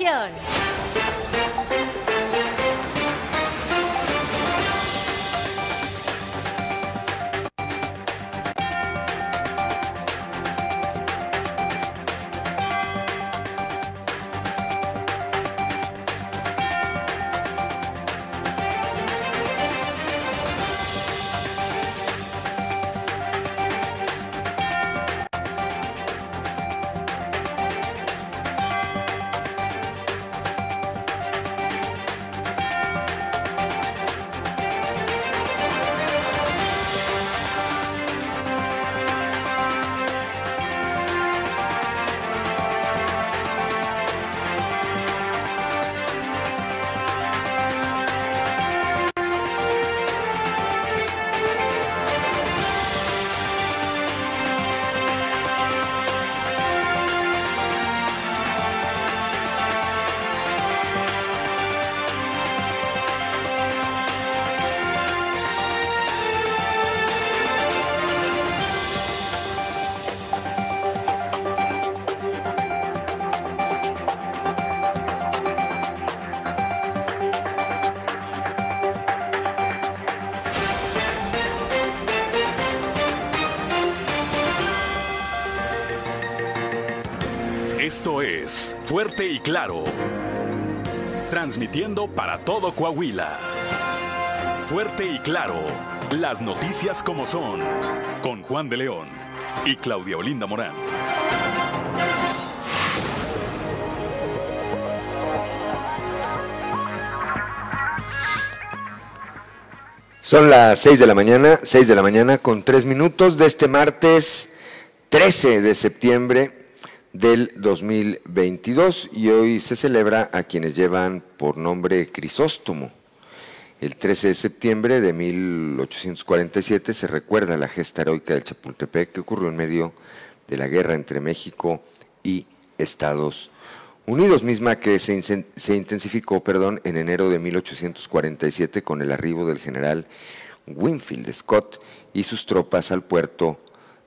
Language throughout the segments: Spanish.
Kiern. Fuerte y claro. Transmitiendo para todo Coahuila. Fuerte y claro. Las noticias como son. Con Juan de León y Claudia Olinda Morán. Son las 6 de la mañana, 6 de la mañana con 3 minutos de este martes 13 de septiembre del 2022 y hoy se celebra a quienes llevan por nombre Crisóstomo. El 13 de septiembre de 1847 se recuerda la gesta heroica del Chapultepec que ocurrió en medio de la guerra entre México y Estados Unidos, misma que se, se intensificó perdón, en enero de 1847 con el arribo del general Winfield Scott y sus tropas al puerto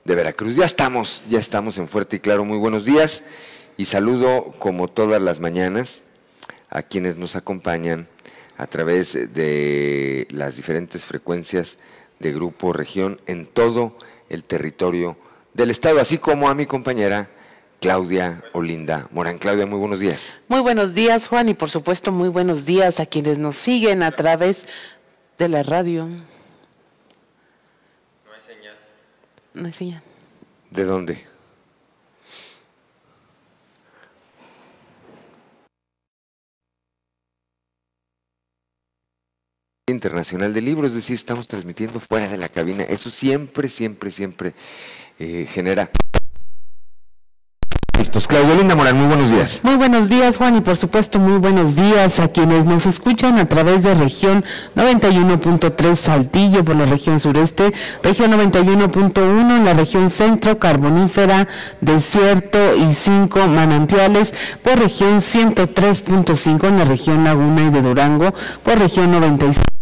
de Veracruz. Ya estamos, ya estamos en Fuerte y Claro. Muy buenos días y saludo como todas las mañanas a quienes nos acompañan a través de las diferentes frecuencias de Grupo Región en todo el territorio del Estado, así como a mi compañera Claudia Olinda Morán. Claudia, muy buenos días. Muy buenos días, Juan, y por supuesto muy buenos días a quienes nos siguen a través de la radio. No hay señal. ¿De dónde? Internacional de Libros, es decir, estamos transmitiendo fuera de la cabina. Eso siempre, siempre, siempre eh, genera Claudio Linda Morán, muy buenos días. Muy buenos días, Juan, y por supuesto muy buenos días a quienes nos escuchan a través de región 91.3 Saltillo por la región sureste, región 91.1 en la región centro, carbonífera, desierto y cinco manantiales, por región 103.5 en la región Laguna y de Durango, por región 96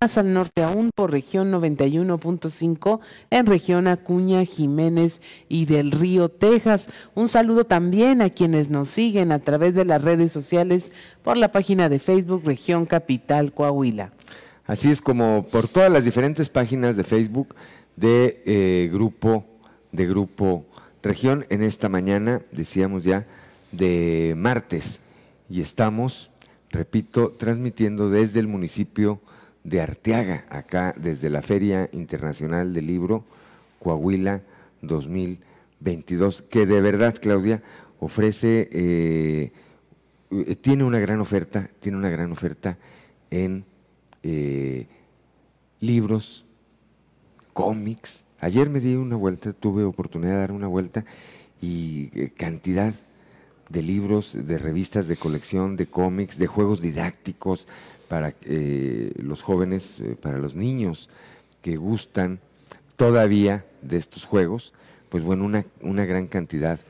más al norte aún por región 91.5 en región Acuña, Jiménez y del Río, Texas. Un saludo también a quienes nos siguen a través de las redes sociales por la página de Facebook Región Capital Coahuila. Así es como por todas las diferentes páginas de Facebook de eh, grupo de grupo Región en esta mañana, decíamos ya, de martes y estamos, repito, transmitiendo desde el municipio de Arteaga, acá desde la Feria Internacional del Libro Coahuila 2022, que de verdad, Claudia, ofrece, eh, tiene una gran oferta, tiene una gran oferta en eh, libros, cómics. Ayer me di una vuelta, tuve oportunidad de dar una vuelta y eh, cantidad de libros, de revistas de colección, de cómics, de juegos didácticos, para eh, los jóvenes, eh, para los niños que gustan todavía de estos juegos, pues bueno, una, una gran cantidad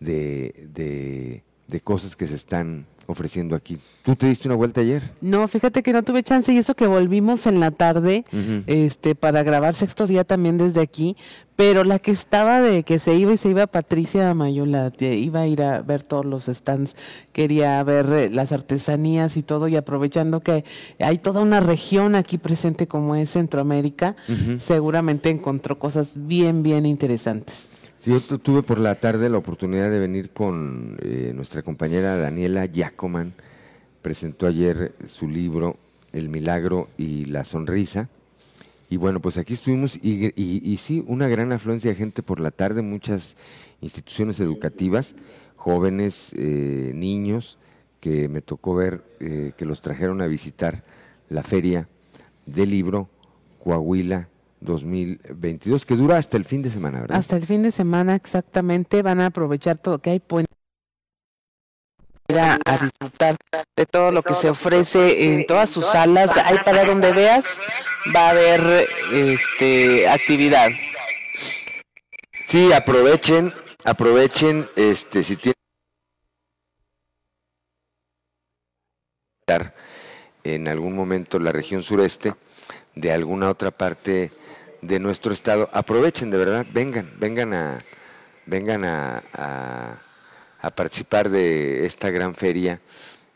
de, de, cosas que se están ofreciendo aquí. ¿Tú te diste una vuelta ayer? No, fíjate que no tuve chance y eso que volvimos en la tarde este para grabar sexto día también desde aquí, pero la que estaba de que se iba y se iba Patricia Mayola, iba a ir a ver todos los stands, quería ver eh, las artesanías y todo y aprovechando que hay toda una región aquí presente como es Centroamérica, seguramente encontró cosas bien bien interesantes. Sí, yo tuve por la tarde la oportunidad de venir con eh, nuestra compañera Daniela Yacoman. Presentó ayer su libro El Milagro y la Sonrisa. Y bueno, pues aquí estuvimos y, sí, una gran afluencia de gente por la tarde, muchas instituciones educativas, jóvenes, eh, niños, que me tocó ver eh, que los trajeron a visitar la feria del libro Coahuila 2022, que dura hasta el fin de semana, ¿verdad? Hasta el fin de semana, exactamente. Van a aprovechar todo que hay puente a disfrutar de todo lo que se ofrece en todas sus salas. Hay para donde veas, va a haber este actividad. Sí, aprovechen, aprovechen, este, si tienen en algún momento la región sureste de alguna otra parte de nuestro estado, aprovechen de verdad, vengan, vengan a, vengan a, a, participar de esta gran feria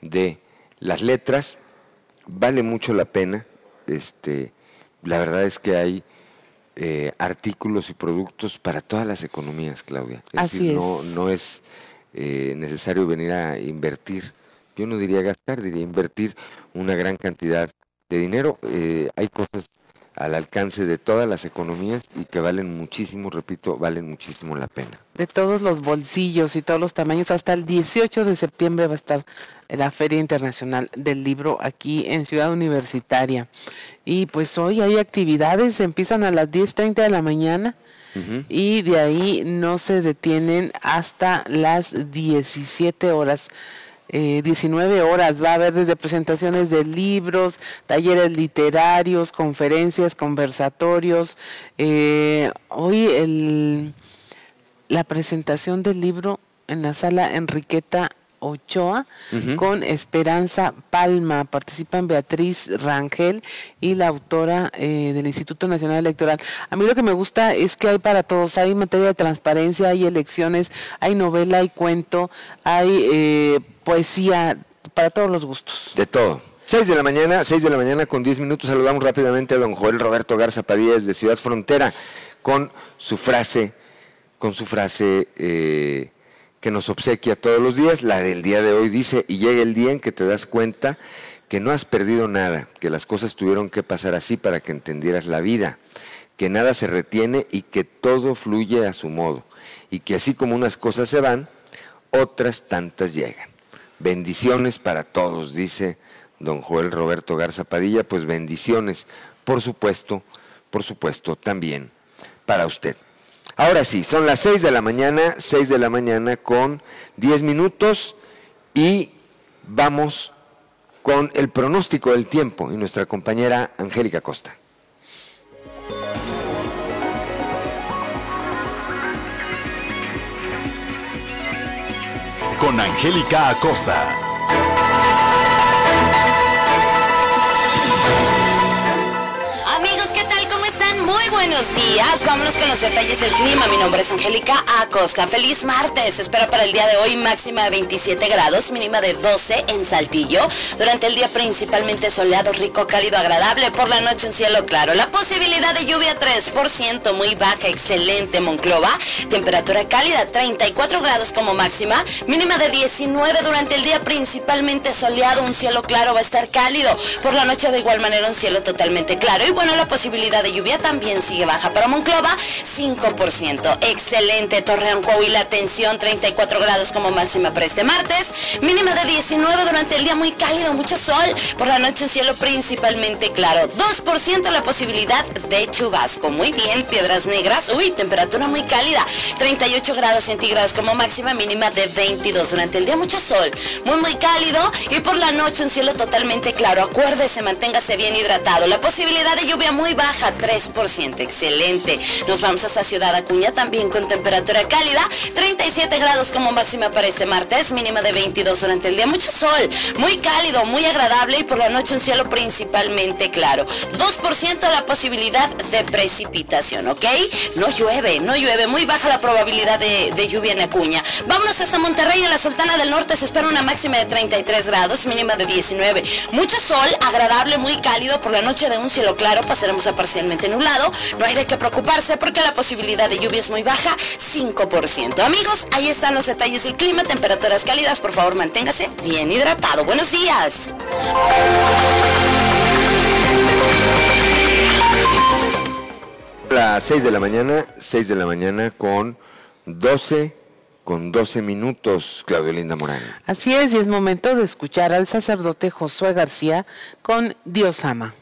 de las letras. Vale mucho la pena. Este, la verdad es que hay eh, artículos y productos para todas las economías, Claudia. Así No, no es eh, necesario venir a invertir. Yo no diría gastar, diría invertir una gran cantidad de dinero. Eh, hay cosas al alcance de todas las economías y que valen muchísimo, repito, valen muchísimo la pena. De todos los bolsillos y todos los tamaños, hasta el 18 de septiembre va a estar la Feria Internacional del Libro aquí en Ciudad Universitaria. Y pues hoy hay actividades, empiezan a las 10.30 de la mañana y de ahí no se detienen hasta las 17 horas eh, 19 horas. Va a haber desde presentaciones de libros, talleres literarios, conferencias, conversatorios. Eh, hoy el, la presentación del libro en la sala Enriqueta Ochoa con Esperanza Palma. Participan Beatriz Rangel y la autora eh, del Instituto Nacional Electoral. A mí lo que me gusta es que hay para todos. Hay materia de transparencia, hay elecciones, hay novela, hay cuento, hay eh, poesía, para todos los gustos. De todo. 6 de la mañana, 6 de la mañana con 10 minutos. Saludamos rápidamente a don Joel Roberto Garza Padilla de Ciudad Frontera con su frase, con su frase eh, que nos obsequia todos los días. La del día de hoy dice, y llega el día en que te das cuenta que no has perdido nada, que las cosas tuvieron que pasar así para que entendieras la vida, que nada se retiene y que todo fluye a su modo, y que así como unas cosas se van, otras tantas llegan. Bendiciones para todos, dice don Joel Roberto Garza Padilla, pues bendiciones, por supuesto, por supuesto, también para usted. Ahora sí, son las 6 de la mañana, 6 de la mañana con 10 minutos y vamos con el pronóstico del tiempo y nuestra compañera Angélica Costa. Con Angélica Acosta. Buenos días. Vámonos con los detalles del clima. Mi nombre es Angélica Acosta. Feliz martes. Espera para el día de hoy máxima de 27 grados, mínima de 12 en Saltillo. Durante el día principalmente soleado, rico, cálido, agradable. Por la noche un cielo claro. La posibilidad de lluvia 3%, muy baja, excelente. Monclova, temperatura cálida, 34 grados como máxima, mínima de 19 durante el día principalmente soleado, un cielo claro va a estar cálido. Por la noche de igual manera un cielo totalmente claro. Y bueno, la posibilidad de lluvia también sigue baja. Para Monclova, 5%. Excelente. Torreón, Coahuila, tensión 34 grados como máxima para este martes. Mínima de 19 durante el día muy cálido, mucho sol. Por la noche un cielo principalmente claro. 2% la posibilidad de chubasco. Muy bien, Piedras Negras. Uy, temperatura muy cálida. 38 grados centígrados como máxima, mínima de 22. Durante el día mucho sol. Muy, muy cálido. Y por la noche un cielo totalmente claro. Acuérdese, manténgase bien hidratado. La posibilidad de lluvia muy baja, 3%. Excelente. Nos vamos hasta Ciudad Acuña también con temperatura cálida, 37 grados como máxima para este martes, mínima de 22 durante el día, mucho sol, muy cálido, muy agradable y por la noche un cielo principalmente claro. 2% la posibilidad de precipitación, ¿ok? No llueve, no llueve, muy baja la probabilidad de, lluvia en Acuña. Vámonos hasta Monterrey, en la Sultana del Norte se espera una máxima de 33 grados, mínima de 19. Mucho sol, agradable, muy cálido, por la noche de un cielo claro pasaremos a parcialmente nublado. No hay de qué preocuparse porque la posibilidad de lluvia es muy baja, 5%. Amigos, ahí están los detalles del clima, temperaturas cálidas, por favor manténgase bien hidratado. Buenos días. Las 6 de la mañana, 6 de la mañana con 12 con 12 minutos, Claudio Linda Morán. Así es, y es momento de escuchar al sacerdote Josué García con Dios ama.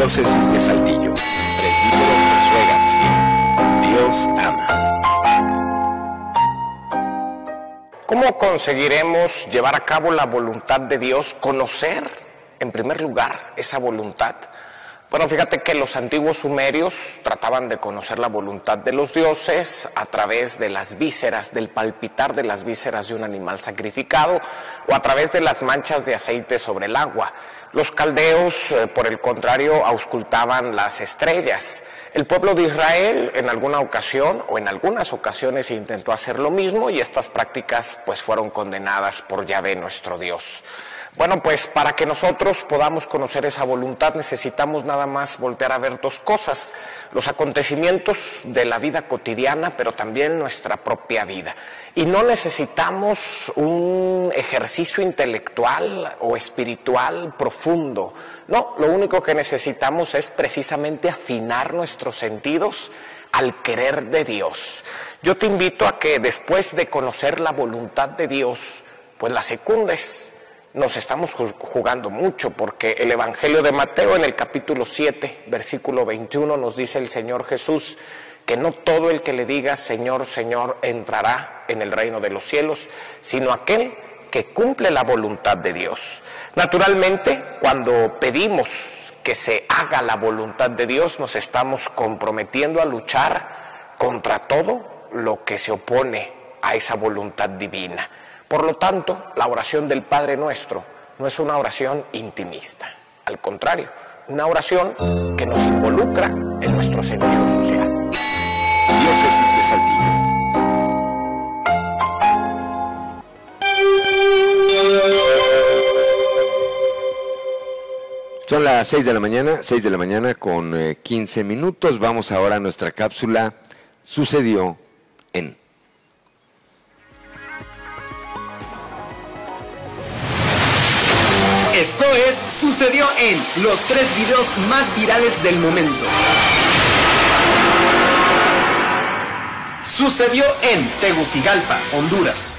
Diócesis de Saltillo. Presbítero Josué García. Dios ama. ¿Cómo conseguiremos llevar a cabo la voluntad de Dios? Conocer, en primer lugar, esa voluntad. Bueno, fíjate que los antiguos sumerios trataban de conocer la voluntad de los dioses a través de las vísceras, del palpitar de las vísceras de un animal sacrificado o a través de las manchas de aceite sobre el agua. Los caldeos, eh, por el contrario, auscultaban las estrellas. El pueblo de Israel en alguna ocasión o en algunas ocasiones intentó hacer lo mismo y estas prácticas pues fueron condenadas por Yahvé nuestro Dios. Bueno, pues para que nosotros podamos conocer esa voluntad necesitamos nada más voltear a ver dos cosas, los acontecimientos de la vida cotidiana, pero también nuestra propia vida. Y no necesitamos un ejercicio intelectual o espiritual profundo, no, lo único que necesitamos es precisamente afinar nuestros sentidos al querer de Dios. Yo te invito a que después de conocer la voluntad de Dios, pues la secundes nos estamos jugando mucho porque el Evangelio de Mateo en el capítulo 7, versículo 21 nos dice el Señor Jesús que no todo el que le diga Señor, Señor entrará en el reino de los cielos, sino aquel que cumple la voluntad de Dios. Naturalmente, cuando pedimos que se haga la voluntad de Dios, nos estamos comprometiendo a luchar contra todo lo que se opone a esa voluntad divina. Por lo tanto, la oración del Padre Nuestro no es una oración intimista, al contrario, una oración que nos involucra en nuestro sentido social. Diócesis de Saltillo. Son las 6 de la mañana, 6 de la mañana con eh, 15 minutos. Vamos ahora a nuestra cápsula Sucedió en... Esto es Sucedió en los tres videos más virales del momento. Sucedió en Tegucigalpa, Honduras.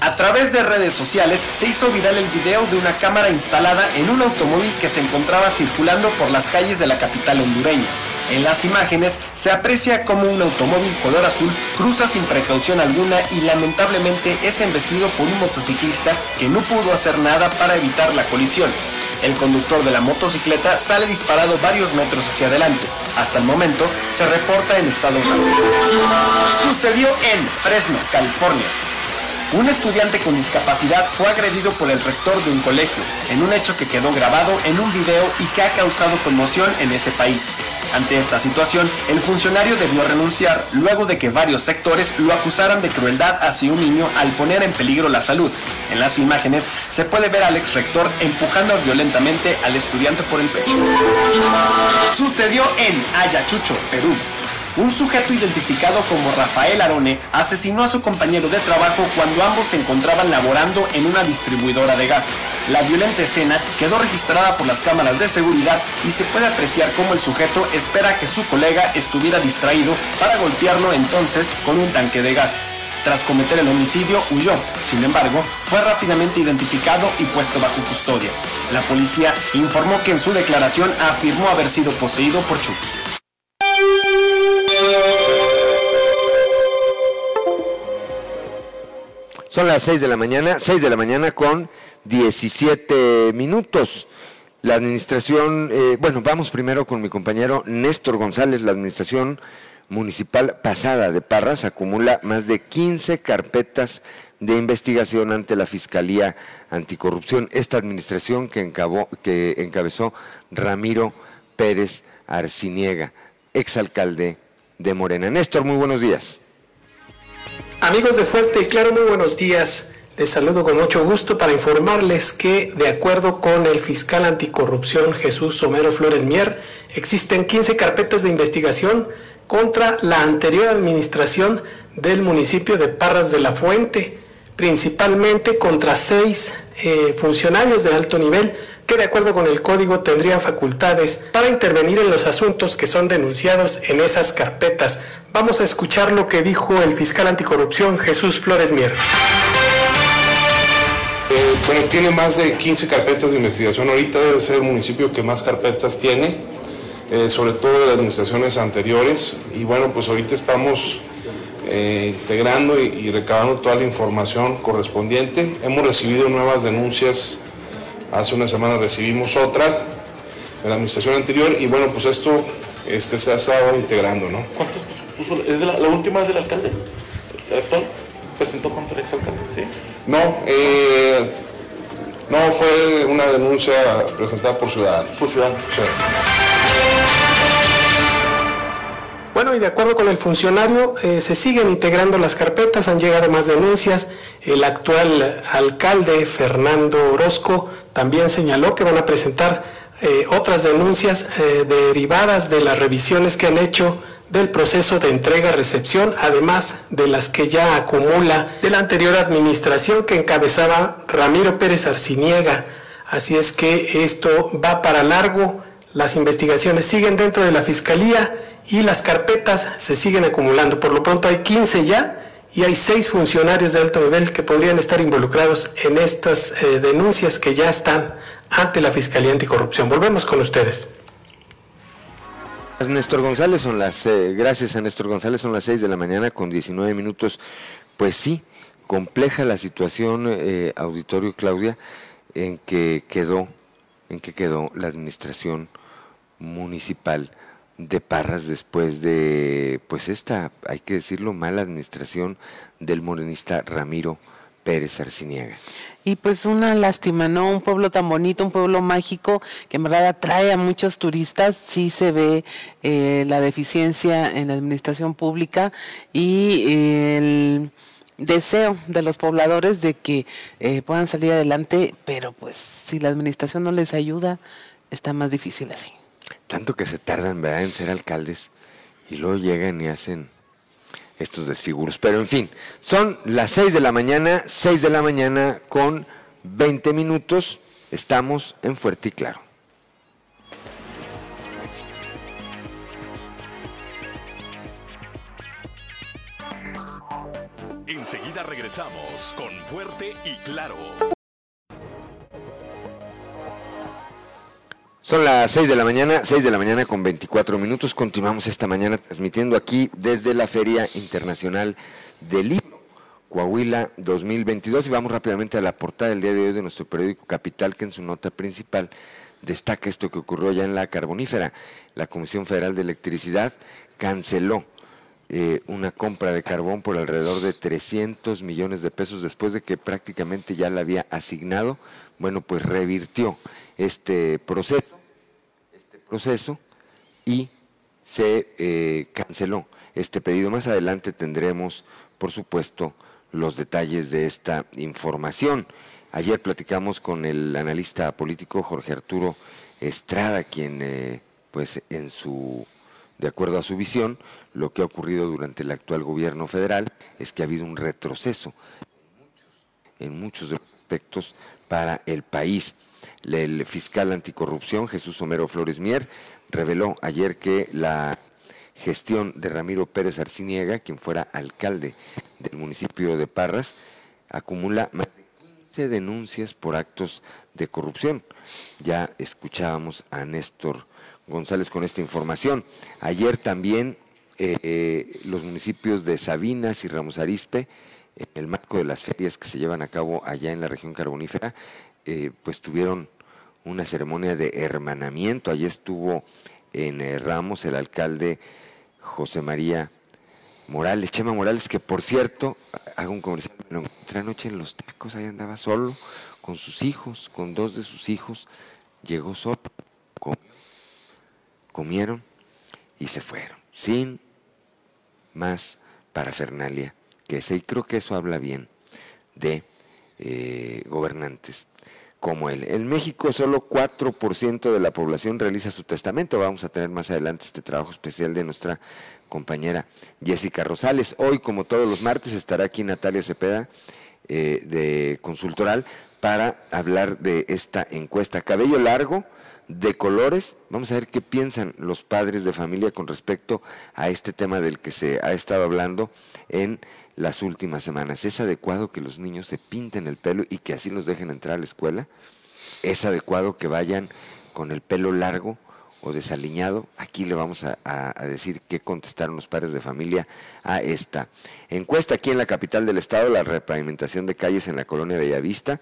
A través de redes sociales se hizo viral el video de una cámara instalada en un automóvil que se encontraba circulando por las calles de la capital hondureña. En las imágenes se aprecia como un automóvil color azul cruza sin precaución alguna y lamentablemente es embestido por un motociclista que no pudo hacer nada para evitar la colisión. El conductor de la motocicleta sale disparado varios metros hacia adelante. Hasta el momento se reporta en estado grave. Sucedió en Fresno, California. Un estudiante con discapacidad fue agredido por el rector de un colegio, en un hecho que quedó grabado en un video y que ha causado conmoción en ese país. Ante esta situación, el funcionario debió renunciar luego de que varios sectores lo acusaran de crueldad hacia un niño al poner en peligro la salud. En las imágenes se puede ver al ex rector empujando violentamente al estudiante por el pecho. Sucedió en Ayachucho, Perú. Un sujeto identificado como Rafael Arone asesinó a su compañero de trabajo cuando ambos se encontraban laborando en una distribuidora de gas. La violenta escena quedó registrada por las cámaras de seguridad y se puede apreciar cómo el sujeto espera que su colega estuviera distraído para golpearlo entonces con un tanque de gas. Tras cometer el homicidio, huyó. Sin embargo, fue rápidamente identificado y puesto bajo custodia. La policía informó que en su declaración afirmó haber sido poseído por Chucky. Son las 6 de la mañana, 6 de la mañana con 17 minutos. La administración, eh, bueno, vamos primero con mi compañero Néstor González, la administración municipal pasada de Parras acumula más de 15 carpetas de investigación ante la Fiscalía Anticorrupción. Esta administración que, que encabezó Ramiro Pérez Arciniega, exalcalde de Morena. Néstor, muy buenos días. Amigos de Fuerte y Claro, muy buenos días. Les saludo con mucho gusto para informarles que, de acuerdo con el fiscal anticorrupción Jesús Somero Flores Mier, existen 15 carpetas de investigación contra la anterior administración del municipio de Parras de la Fuente, principalmente contra seis eh, funcionarios de alto nivel que de acuerdo con el código tendrían facultades para intervenir en los asuntos que son denunciados en esas carpetas. Vamos a escuchar lo que dijo el fiscal anticorrupción Jesús Flores Mier. Eh, bueno, tiene más de 15 carpetas de investigación. Ahorita debe ser el municipio que más carpetas tiene, eh, sobre todo de las administraciones anteriores. Y bueno, pues ahorita estamos eh, integrando y, y recabando toda la información correspondiente. Hemos recibido nuevas denuncias Hace una semana recibimos otra de la administración anterior y bueno, pues esto este, se ha estado integrando, ¿no? ¿Cuántos puso? ¿Es la, última es del alcalde? ¿El actual? ¿Presentó contra el exalcalde? ¿Sí? No, eh, no, fue una denuncia presentada por ciudadanos. Por ciudadanos. Sí. Bueno, y de acuerdo con el funcionario, eh, se siguen integrando las carpetas, han llegado más denuncias. El actual alcalde, Fernando Orozco, también señaló que van a presentar eh, otras denuncias eh, derivadas de las revisiones que han hecho del proceso de entrega-recepción, además de las que ya acumula de la anterior administración que encabezaba Ramiro Pérez Arciniega. Así es que esto va para largo, las investigaciones siguen dentro de la Fiscalía y las carpetas se siguen acumulando. Por lo pronto hay 15 ya y hay seis funcionarios de alto nivel que podrían estar involucrados en estas eh, denuncias que ya están ante la Fiscalía Anticorrupción. Volvemos con ustedes. Néstor González, son las, eh, gracias a Néstor González, son las 6 de la mañana con 19 minutos. Pues sí, compleja la situación, eh, auditorio Claudia, en que quedó, en que quedó la administración municipal de Parras después de, pues esta, hay que decirlo, mala administración del morenista Ramiro Pérez Arciniaga. Y pues una lástima, ¿no? Un pueblo tan bonito, un pueblo mágico que en verdad atrae a muchos turistas, sí se ve eh, la deficiencia en la administración pública y el deseo de los pobladores de que eh, puedan salir adelante, pero pues si la administración no les ayuda, está más difícil así. Tanto que se tardan, ¿verdad?, en ser alcaldes y luego llegan y hacen estos desfiguros. Pero en fin, son las 6 de la mañana, 6 de la mañana con 20 minutos. Estamos en Fuerte y Claro. Enseguida regresamos con Fuerte y Claro. Son las 6 de la mañana, 6 de la mañana con 24 minutos. Continuamos esta mañana transmitiendo aquí desde la Feria Internacional del Libro, Coahuila 2022. Y vamos rápidamente a la portada del día de hoy de nuestro periódico Capital, que en su nota principal destaca esto que ocurrió ya en la carbonífera. La Comisión Federal de Electricidad canceló eh, una compra de carbón por alrededor de 300 millones de pesos después de que prácticamente ya la había asignado. Bueno, pues revirtió este proceso, proceso y se eh, canceló este pedido. Más adelante tendremos, por supuesto, los detalles de esta información. Ayer platicamos con el analista político Jorge Arturo Estrada, quien, eh, pues, en su, de acuerdo a su visión, lo que ha ocurrido durante el actual gobierno federal es que ha habido un retroceso en muchos aspectos para el país. El fiscal anticorrupción, Jesús Homero Flores Mier, reveló ayer que la gestión de Ramiro Pérez Arciniega, quien fuera alcalde del municipio de Parras, acumula más de 15 denuncias por actos de corrupción. Ya escuchábamos a Néstor González con esta información. Ayer también eh, los municipios de Sabinas y Ramos Arispe en el marco de las ferias que se llevan a cabo allá en la región carbonífera, eh, pues tuvieron una ceremonia de hermanamiento. Allí estuvo en eh, Ramos el alcalde José María Morales, Chema Morales, que por cierto, hago un comercial, me lo encontré anoche en los tacos, ahí andaba solo, con sus hijos, con dos de sus hijos, llegó solo, comieron y se fueron, sin más parafernalia que ese. Y creo que eso habla bien de eh, gobernantes como él. En México solo 4% de la población realiza su testamento. Vamos a tener más adelante este trabajo especial de nuestra compañera Jessica Rosales. Hoy, como todos los martes, estará aquí Natalia Cepeda eh, de Consultoral para hablar de esta encuesta. Cabello largo, de colores. Vamos a ver qué piensan los padres de familia con respecto a este tema del que se ha estado hablando en las últimas semanas. ¿Es adecuado que los niños se pinten el pelo y que así los dejen entrar a la escuela? ¿Es adecuado que vayan con el pelo largo o desaliñado? Aquí le vamos a, decir qué contestaron los padres de familia a esta encuesta. Aquí en la capital del estado, la repavimentación de calles en la colonia Bellavista,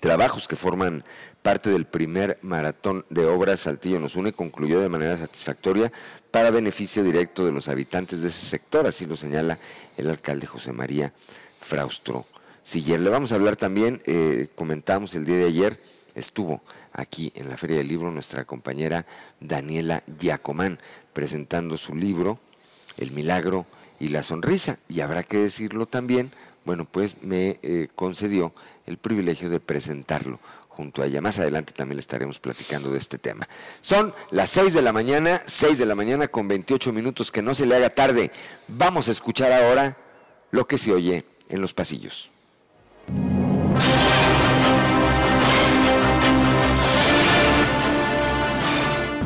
trabajos que forman parte del primer maratón de obras Saltillo nos une concluyó de manera satisfactoria para beneficio directo de los habitantes de ese sector, así lo señala el alcalde José María Fraustro Siller. Le vamos a hablar también, eh, comentamos el día de ayer, estuvo aquí en la Feria del Libro nuestra compañera Daniela Giacomán presentando su libro El Milagro y la Sonrisa, y habrá que decirlo también, bueno, pues me eh, concedió el privilegio de presentarlo Más adelante también estaremos platicando de este tema. Son las 6 de la mañana, 6 de la mañana con 28 minutos, que no se le haga tarde. Vamos a escuchar ahora lo que se oye en los pasillos.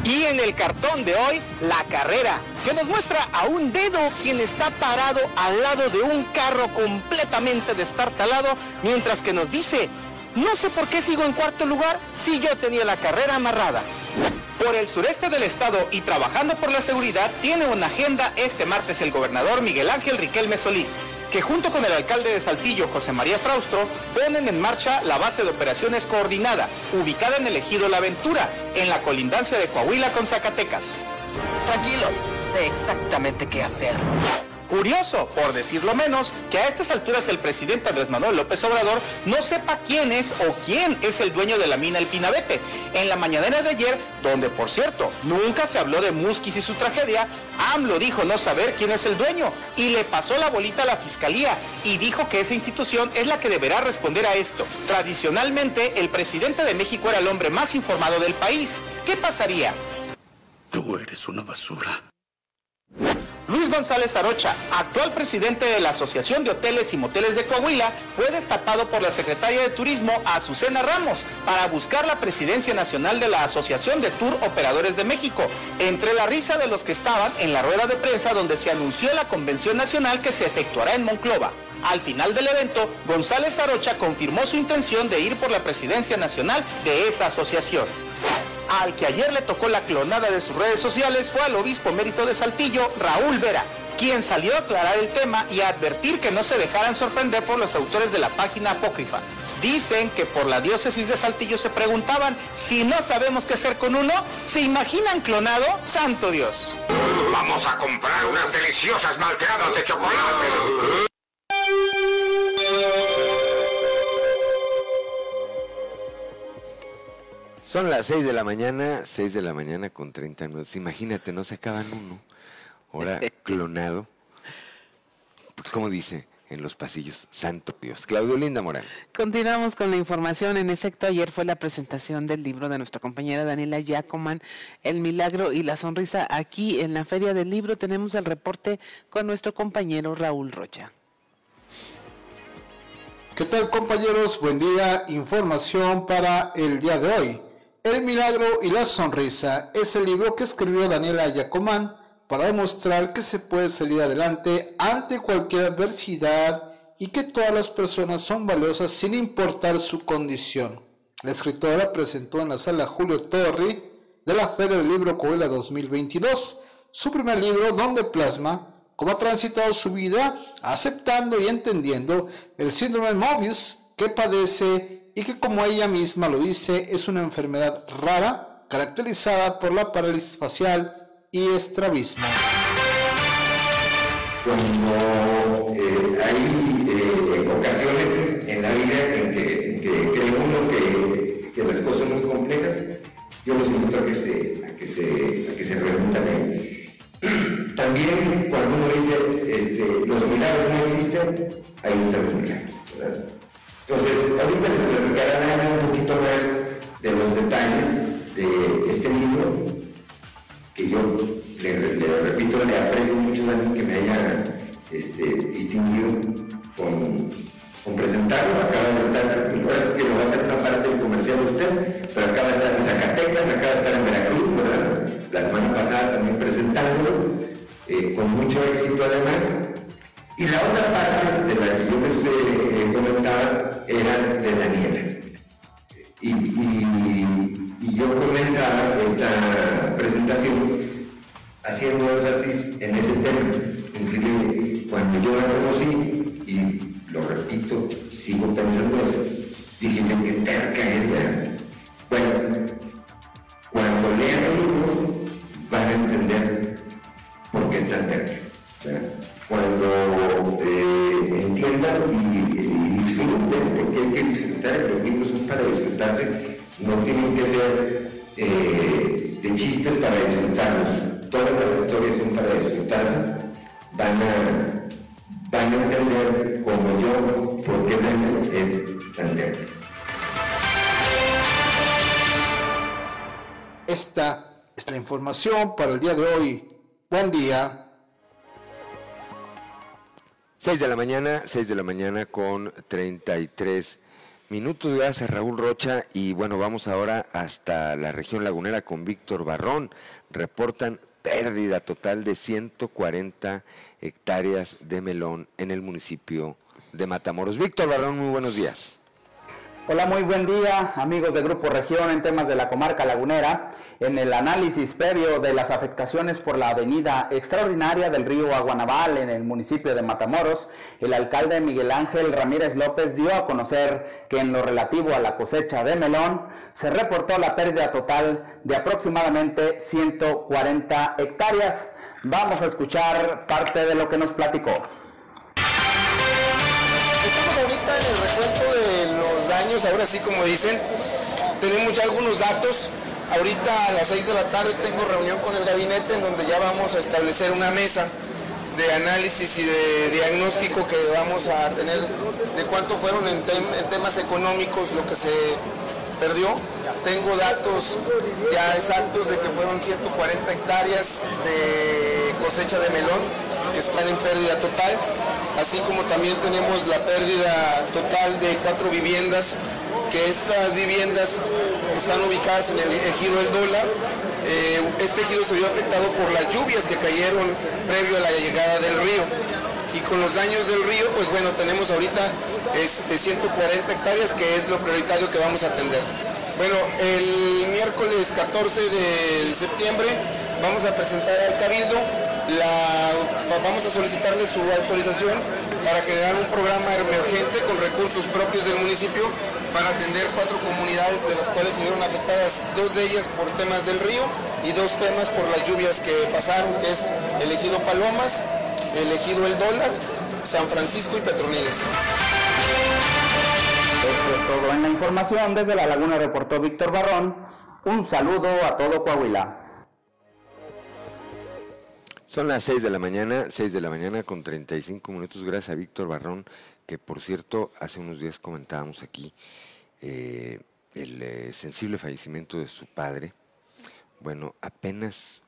Y en el cartón de hoy, la carrera, que nos muestra a un dedo quien está parado al lado de un carro completamente destartalado, mientras que nos dice, no sé por qué sigo en cuarto lugar si yo tenía la carrera amarrada. Por el sureste del estado y trabajando por la seguridad, tiene una agenda este martes el gobernador Miguel Ángel Riquelme Solís, que junto con el alcalde de Saltillo, José María Fraustro, ponen en marcha la base de operaciones coordinada, ubicada en el ejido La Aventura, en la colindancia de Coahuila con Zacatecas. Tranquilos, sé exactamente qué hacer. Curioso, por decirlo menos, que a estas alturas el presidente Andrés Manuel López Obrador no sepa quién es o quién es el dueño de la mina El Pinabete. En la mañanera de ayer, donde por cierto nunca se habló de Musquis y su tragedia, AMLO dijo no saber quién es el dueño y le pasó la bolita a la fiscalía y dijo que esa institución es la que deberá responder a esto. Tradicionalmente, el presidente de México era el hombre más informado del país. ¿Qué pasaría? Tú eres una basura. Luis González Arocha, actual presidente de la Asociación de Hoteles y Moteles de Coahuila, fue destapado por la secretaria de Turismo Azucena Ramos para buscar la presidencia nacional de la Asociación de Tour Operadores de México, entre la risa de los que estaban en la rueda de prensa donde se anunció la convención nacional que se efectuará en Monclova. Al final del evento, González Arocha confirmó su intención de ir por la presidencia nacional de esa asociación. Al que ayer le tocó la clonada de sus redes sociales fue al obispo mérito de Saltillo, Raúl Vera, quien salió a aclarar el tema y a advertir que no se dejaran sorprender por los autores de la página apócrifa. Dicen que por la diócesis de Saltillo se preguntaban, si no sabemos qué hacer con uno, ¿se imaginan clonado? Santo Dios. Vamos a comprar unas deliciosas malteadas de chocolate. Son las 6 de la mañana, 6 de la mañana con 30 minutos. Imagínate, no se acaban uno. Ahora clonado. Pues, como dice en los pasillos, santo Dios. Claudio Linda Morán. Continuamos con la información. En efecto, ayer fue la presentación del libro de nuestra compañera Daniela Yacoman, El Milagro y la Sonrisa. Aquí en la Feria del Libro tenemos el reporte con nuestro compañero Raúl Rocha. ¿Qué tal compañeros? Buen día. Información para el día de hoy. El milagro y la sonrisa es el libro que escribió Daniela Yacomán para demostrar que se puede salir adelante ante cualquier adversidad y que todas las personas son valiosas sin importar su condición. La escritora presentó en la sala Julio Torri de la Feria del Libro Coahuila 2022 su primer libro donde plasma cómo ha transitado su vida aceptando y entendiendo el síndrome de Mobius que padece y que como ella misma lo dice es una enfermedad rara caracterizada por la parálisis facial y estrabismo. Cuando eh, hay eh, ocasiones en la vida en que, cree uno que, que, las cosas son muy complejas, yo los invito a que se, a que se, a que se ahí. También cuando uno dice este, los milagros no existen, ahí están los milagros. Entonces, ahorita les platicarán un poquito más de los detalles de este libro, que yo le, repito, le aprecio mucho a que me haya este, distinguido con, presentarlo. Acaba de estar, y parece que lo va a hacer una parte del comercial usted, pero acaba de estar en Zacatecas, acaba de estar en Veracruz. La semana pasada también presentándolo, eh, con mucho éxito además. Y la otra parte de la que yo les eh, comentaba era de Daniela. Y, y, yo comenzaba esta presentación haciendo énfasis en ese tema. En decir, cuando yo la conocí, y lo repito, sigo pensando eso, dije, qué terca es, ¿verdad? Bueno, cuando lean el libro, van a entender por qué es tan terca. Cuando eh, entiendan y, disfruten, porque hay que disfrutar, los libros son para disfrutarse, no tienen que ser eh, de chistes para disfrutarlos, todas las historias son para disfrutarse, van a, van a entender como yo por qué Daniel es tan terco. Esta es la información para el día de hoy. Buen día. 6 de la mañana, 6 de la mañana con 33 minutos. Gracias Raúl Rocha. Y bueno, vamos ahora hasta la región lagunera con Víctor Barrón. Reportan pérdida total de 140 hectáreas de melón en el municipio de Matamoros. Víctor Barrón, muy buenos días. Hola, muy buen día, amigos de Grupo Región en temas de la comarca lagunera. En el análisis previo de las afectaciones por la avenida extraordinaria del río Aguanaval en el municipio de Matamoros, el alcalde Miguel Ángel Ramírez López dio a conocer que en lo relativo a la cosecha de melón se reportó la pérdida total de aproximadamente 140 hectáreas. Vamos a escuchar parte de lo que nos platicó. Daños, ahora sí como dicen, tenemos ya algunos datos Ahorita a las 6 de la tarde tengo reunión con el gabinete en donde ya vamos a establecer una mesa de análisis y de diagnóstico que vamos a tener de cuánto fueron en, temas económicos lo que se perdió. Tengo datos ya exactos de que fueron 140 hectáreas de cosecha de melón que están en pérdida total, así como también tenemos la pérdida total de cuatro viviendas que estas viviendas están ubicadas en el ejido del dólar. Eh, este ejido se vio afectado por las lluvias que cayeron previo a la llegada del río. Y con los daños del río, pues bueno, tenemos ahorita este, 140 hectáreas, que es lo prioritario que vamos a atender. Bueno, el miércoles 14 de septiembre vamos a presentar al Cabildo, vamos a solicitarle su autorización para generar un programa emergente con recursos propios del municipio para atender cuatro comunidades de las cuales se vieron afectadas, dos de ellas por temas del río y dos temas por las lluvias que pasaron, que es el ejido Palomas, el ejido El Dólar, San Francisco y Petroniles. Esto es todo en la información. Desde La Laguna reportó Víctor Barrón. Un saludo a todo Coahuila. Son las 6 de la mañana, 6 de la mañana con 35 minutos. Gracias a Víctor Barrón, que por cierto, hace unos días comentábamos aquí eh, el eh, sensible fallecimiento de su padre, bueno, apenas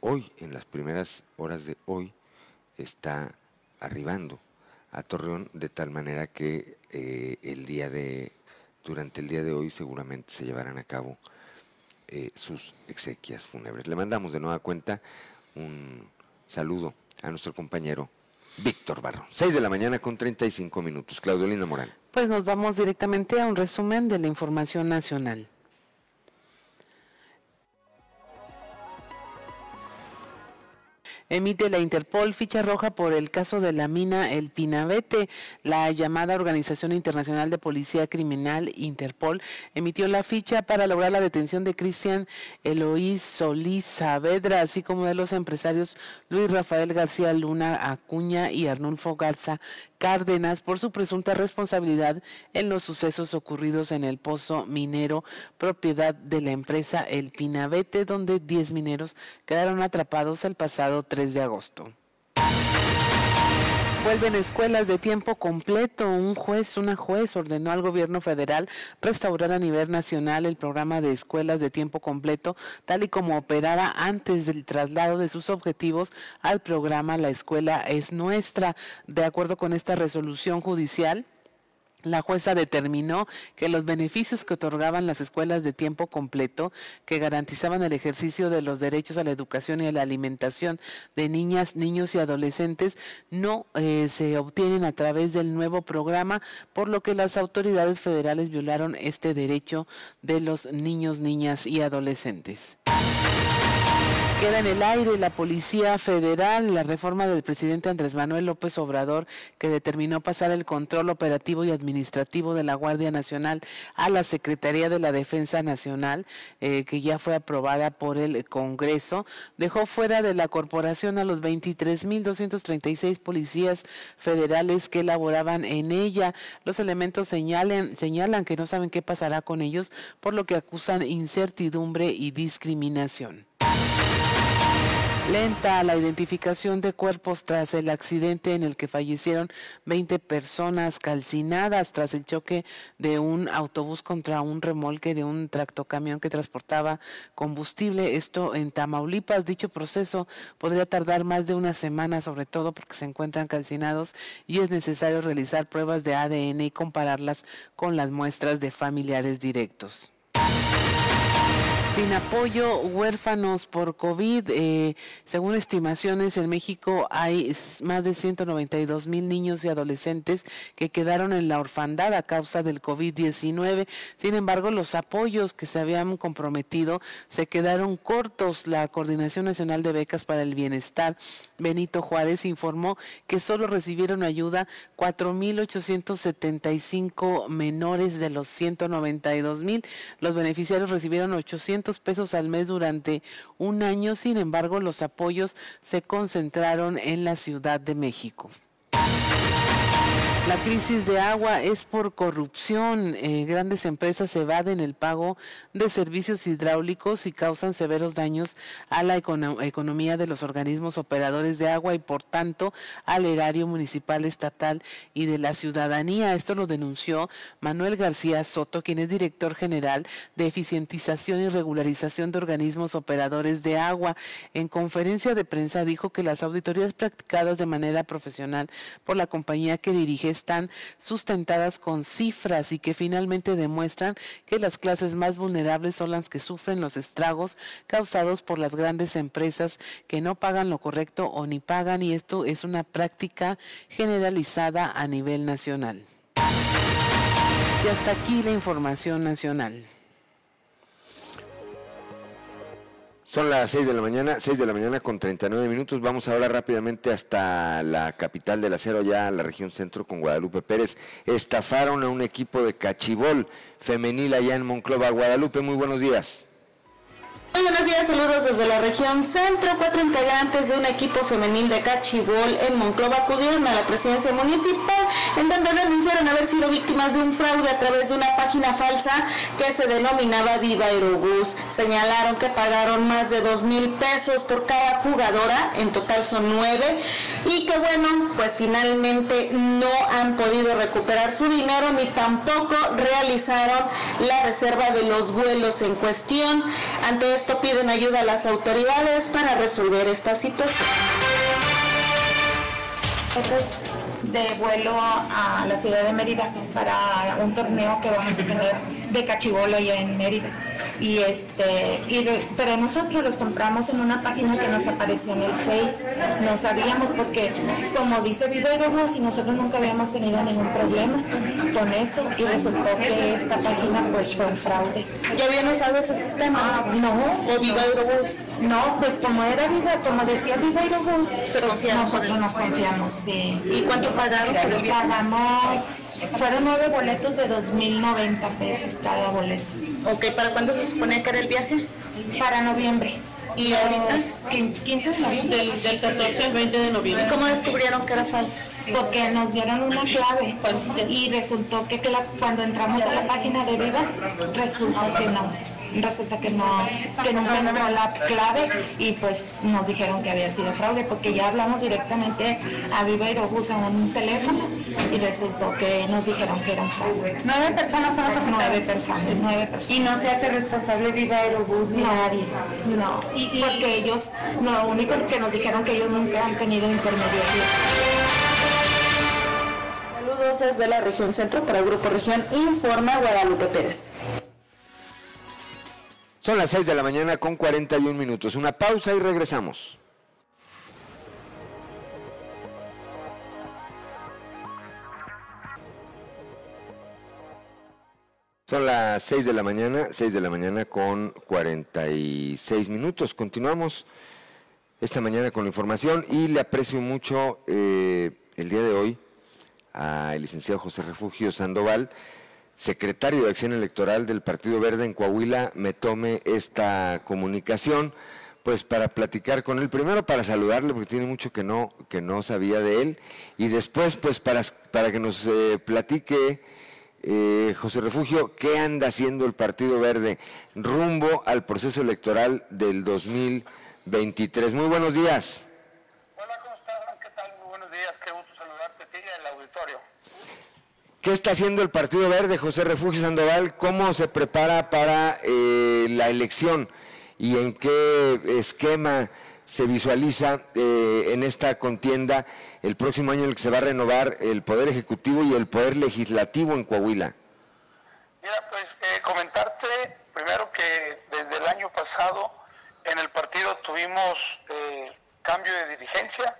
hoy, en las primeras horas de hoy, está arribando a Torreón de tal manera que eh, el día de, durante el día de hoy seguramente se llevarán a cabo sus exequias fúnebres. Le mandamos de nueva cuenta un saludo a nuestro compañero Víctor Barro. 6 de la mañana con 35 minutos. Claudio Morán. Pues nos vamos directamente a un resumen de la información nacional. Emite la Interpol ficha roja por el caso de la mina El Pinabete. La llamada Organización Internacional de Policía Criminal, Interpol, emitió la ficha para lograr la detención de Cristian Eloís Solís Saavedra, así como de los empresarios Luis Rafael García Luna Acuña y Arnulfo Garza Cárdenas por su presunta responsabilidad en los sucesos ocurridos en el pozo minero propiedad de la empresa El Pinabete, donde 10 mineros quedaron atrapados el pasado 3 de agosto. Vuelven escuelas de tiempo completo. Un juez, una juez ordenó al gobierno federal restaurar a nivel nacional el programa de escuelas de tiempo completo, tal y como operaba antes del traslado de sus objetivos al programa La Escuela es Nuestra. De acuerdo con esta resolución judicial, la jueza determinó que los beneficios que otorgaban las escuelas de tiempo completo, que garantizaban el ejercicio de los derechos a la educación y a la alimentación de niñas, niños y adolescentes, no eh, se obtienen a través del nuevo programa, por lo que las autoridades federales violaron este derecho de los niños, niñas y adolescentes. Queda en el aire la Policía Federal, la reforma del presidente Andrés Manuel López Obrador, que determinó pasar el control operativo y administrativo de la Guardia Nacional a la Secretaría de la Defensa Nacional, eh, que ya fue aprobada por el Congreso, dejó fuera de la corporación a los 23.236 policías federales que laboraban en ella. Los elementos señalan, señalan que no saben qué pasará con ellos, por lo que acusan incertidumbre y discriminación. Lenta la identificación de cuerpos tras el accidente en el que fallecieron 20 personas calcinadas tras el choque de un autobús contra un remolque de un tractocamión que transportaba combustible. Esto en Tamaulipas. Dicho proceso podría tardar más de una semana, sobre todo porque se encuentran calcinados y es necesario realizar pruebas de ADN y compararlas con las muestras de familiares directos. Sin apoyo, huérfanos por COVID. Eh, según estimaciones, en México hay más de 192 mil niños y adolescentes que quedaron en la orfandad a causa del COVID-19. Sin embargo, los apoyos que se habían comprometido se quedaron cortos. La Coordinación Nacional de Becas para el Bienestar, Benito Juárez, informó que solo recibieron ayuda 4.875 menores de los 192 mil. Los beneficiarios recibieron 800 pesos al mes durante un año, sin embargo los apoyos se concentraron en la Ciudad de México. La crisis de agua es por corrupción. Eh, grandes empresas evaden el pago de servicios hidráulicos y causan severos daños a la economía de los organismos operadores de agua y por tanto al erario municipal, estatal y de la ciudadanía. Esto lo denunció Manuel García Soto, quien es director general de eficientización y regularización de organismos operadores de agua. En conferencia de prensa dijo que las auditorías practicadas de manera profesional por la compañía que dirige están sustentadas con cifras y que finalmente demuestran que las clases más vulnerables son las que sufren los estragos causados por las grandes empresas que no pagan lo correcto o ni pagan y esto es una práctica generalizada a nivel nacional. Y hasta aquí la información nacional. Son las 6 de la mañana, 6 de la mañana con 39 minutos. Vamos ahora rápidamente hasta la capital del acero, ya la región centro con Guadalupe Pérez. Estafaron a un equipo de cachibol femenil allá en Monclova. Guadalupe, muy buenos días. Muy buenos días, saludos desde la región centro. Cuatro integrantes de un equipo femenil de cachibol en Monclova acudieron a la presidencia municipal en donde denunciaron haber sido víctimas de un fraude a través de una página falsa que se denominaba Viva Aerobús. Señalaron que pagaron más de dos mil pesos por cada jugadora, en total son nueve, y que bueno, pues finalmente no han podido recuperar su dinero ni tampoco realizaron la reserva de los vuelos en cuestión. Ante esto piden ayuda a las autoridades para resolver esta situación. De vuelo a la ciudad de Mérida para un torneo que vamos a tener de cachibolo allá en Mérida. y este y re- pero nosotros los compramos en una página que nos apareció en el Face no sabíamos porque como dice Vivero Bus y nosotros nunca habíamos tenido ningún problema con eso y resultó que esta página pues fue un fraude ¿Ya habían usado ese sistema? no ¿O Viva Aerobús? no pues como era Viva como decía Viva Aerobús pues, nosotros nos confiamos sí ¿Y cuánto viaje? pagamos fueron nueve boletos de 2.090 pesos cada boleto Ok, ¿para cuándo se suponía que era el viaje? para noviembre ¿Y ahorita? Los 15 de noviembre. Del, del 14 al 20 de noviembre. ¿Cómo descubrieron que era falso? Porque nos dieron una clave y resultó que cuando entramos a la página de Viva, resultó que no. Resulta que no, que nunca entró la clave y pues nos dijeron que había sido fraude porque ya hablamos directamente a Viva Aerobús a un teléfono y resultó que nos dijeron que era un fraude. Nueve personas son las. Nueve personas, nueve personas. Y no se hace responsable Viva Aerobús ni nadie. No, porque ellos, lo único que nos dijeron que ellos nunca han tenido intermediarios. Saludos desde la región centro para el Grupo Región Informa Guadalupe Pérez. Son las 6 de la mañana con 41 minutos. Una pausa y regresamos. Son las 6 de la mañana, 6 de la mañana con 46 minutos. Continuamos esta mañana con la información y le aprecio mucho eh, el día de hoy al licenciado José Refugio Sandoval, secretario de Acción Electoral del Partido Verde en Coahuila, me tome esta comunicación, pues para platicar con él, primero para saludarle, porque tiene mucho que no, que no sabía de él, y después pues para, para que nos eh, platique eh, José Refugio, ¿qué anda haciendo el Partido Verde rumbo al proceso electoral del 2023? Muy buenos días. Buenos días, qué gusto saludarte a ti y al auditorio. ¿Qué está haciendo el Partido Verde, José Refugio Sandoval? ¿Cómo se prepara para eh, la elección y en qué esquema se visualiza eh, en esta contienda el próximo año en el que se va a renovar el Poder Ejecutivo y el Poder Legislativo en Coahuila? Mira, pues eh, comentarte primero que desde el año pasado en el partido tuvimos cambio de dirigencia.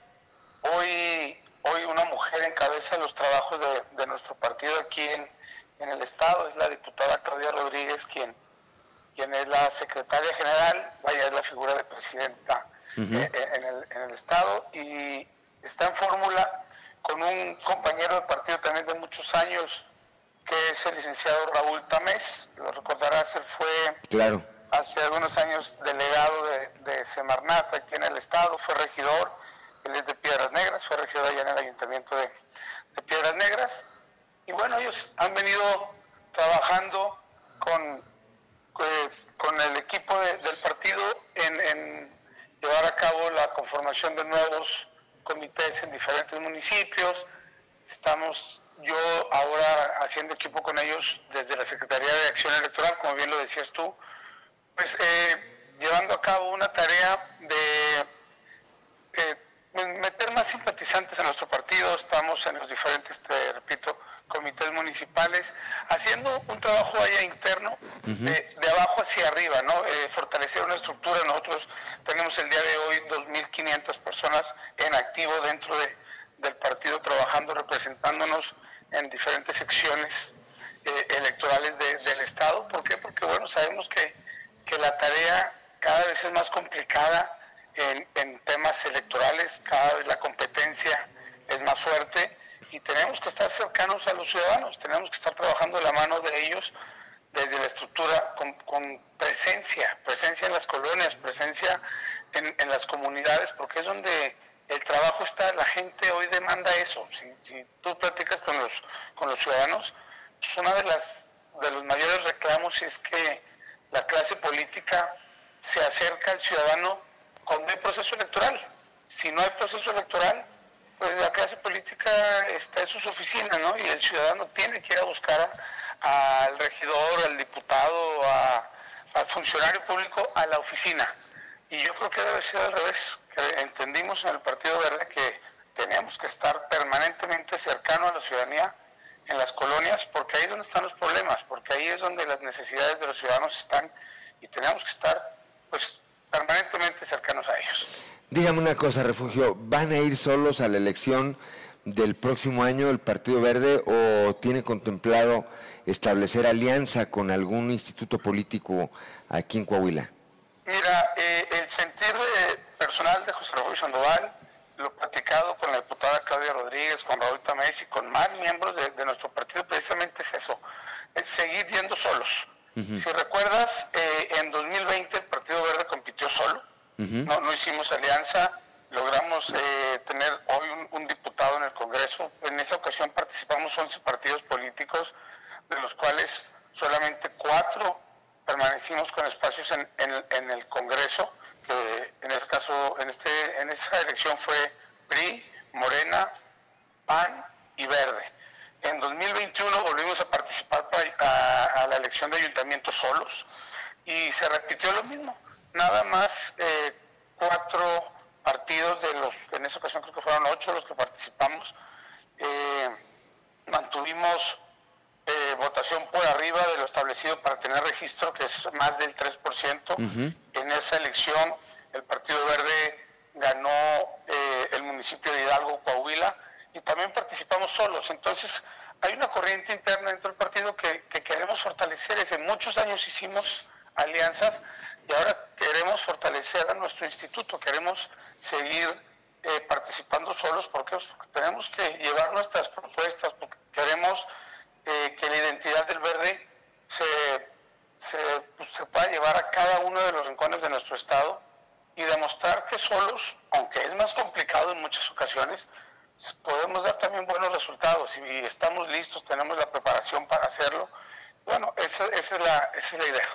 Hoy, hoy una mujer encabeza los trabajos de, de nuestro partido aquí en, en el Estado, es la diputada Claudia Rodríguez, quien, quien es la secretaria general, vaya, es la figura de presidenta eh, eh, en, el, en el Estado. Y está en fórmula con un compañero de partido también de muchos años, que es el licenciado Raúl Tamés, lo recordarás, él fue Claro. hace algunos años delegado de, de Semarnat aquí en el Estado, fue regidor, él es de Piedras Negras, fue regidor allá en el Ayuntamiento de, Piedras Negras, y bueno, ellos han venido trabajando con, eh, con el equipo de- del partido en, en llevar a cabo la conformación de nuevos comités en diferentes municipios. Estamos yo ahora haciendo equipo con ellos desde la Secretaría de Acción Electoral, como bien lo decías tú, pues eh, llevando a cabo una tarea de eh, meter más simpatizantes a nuestro partido, estamos en los diferentes, te repito, comités municipales, haciendo un trabajo allá interno, de, de abajo hacia arriba, ¿no? Eh, fortalecer una estructura. Nosotros tenemos el día de hoy 2.500 personas en activo dentro de, del partido, trabajando, representándonos en diferentes secciones eh, electorales de- del Estado. ¿Por qué? Porque, bueno, sabemos que, que la tarea cada vez es más complicada en, temas electorales, cada vez la competencia es más fuerte y tenemos que estar cercanos a los ciudadanos, tenemos que estar trabajando de la mano de ellos desde la estructura con, presencia, presencia en las colonias, presencia en, las comunidades, porque es donde el trabajo está, la gente hoy demanda eso. Si, tú platicas con los, con los ciudadanos, pues una de de los mayores reclamos es que la clase política se acerca al ciudadano cuando hay proceso electoral. Si no hay proceso electoral, pues la clase política está en sus oficinas, ¿no? Y el ciudadano tiene que ir a buscar al regidor, al diputado, a- al funcionario público a la oficina. Y yo creo que debe ser al revés. Que entendimos en el Partido Verde que tenemos que estar permanentemente cercano a la ciudadanía en las colonias, porque ahí es donde están los problemas, porque ahí es donde las necesidades de los ciudadanos están y tenemos que estar pues permanentemente cercanos a ellos. Dígame una cosa, Refugio, ¿van a ir solos a la elección del próximo año el Partido Verde o tiene contemplado establecer alianza con algún instituto político aquí en Coahuila? Mira, eh, el sentir de- personal de José Refugio Sandoval, lo platicado con la diputada Claudia Rodríguez, con Raúl Tamés y con más miembros de, de nuestro partido, precisamente es eso, es seguir yendo solos. Si recuerdas, eh, en 2020 el Partido Verde compitió solo, no, no hicimos alianza, logramos eh, tener hoy un, un diputado en el Congreso. En esa ocasión participamos 11 partidos políticos, de los cuales solamente cuatro permanecimos con espacios en, en- en el Congreso, que en este caso, en, este, en esa elección fue PRI, Morena, PAN y Verde. En 2021 volvimos a participar pa- a, a la elección de ayuntamientos solos y se repitió lo mismo. Nada más eh, cuatro partidos de los, en esa ocasión creo que fueron ocho los que participamos, eh, mantuvimos eh, votación por arriba de lo establecido para tener registro, que es más del 3%. En esa elección el Partido Verde ganó el municipio de Hidalgo, Coahuila, y también participamos solos. Entonces hay una corriente interna dentro del partido que, que queremos fortalecer. Desde muchos años hicimos alianzas y ahora queremos fortalecer a nuestro instituto, queremos seguir eh, participando solos porque tenemos que llevar nuestras propuestas, porque queremos eh, que la identidad del verde se, pues, se pueda llevar a cada uno de los rincones de nuestro estado y demostrar que solos, aunque es más complicado en muchas ocasiones, podemos dar también buenos resultados y estamos listos, tenemos la preparación para hacerlo. Bueno, esa, esa es, la, esa es la idea.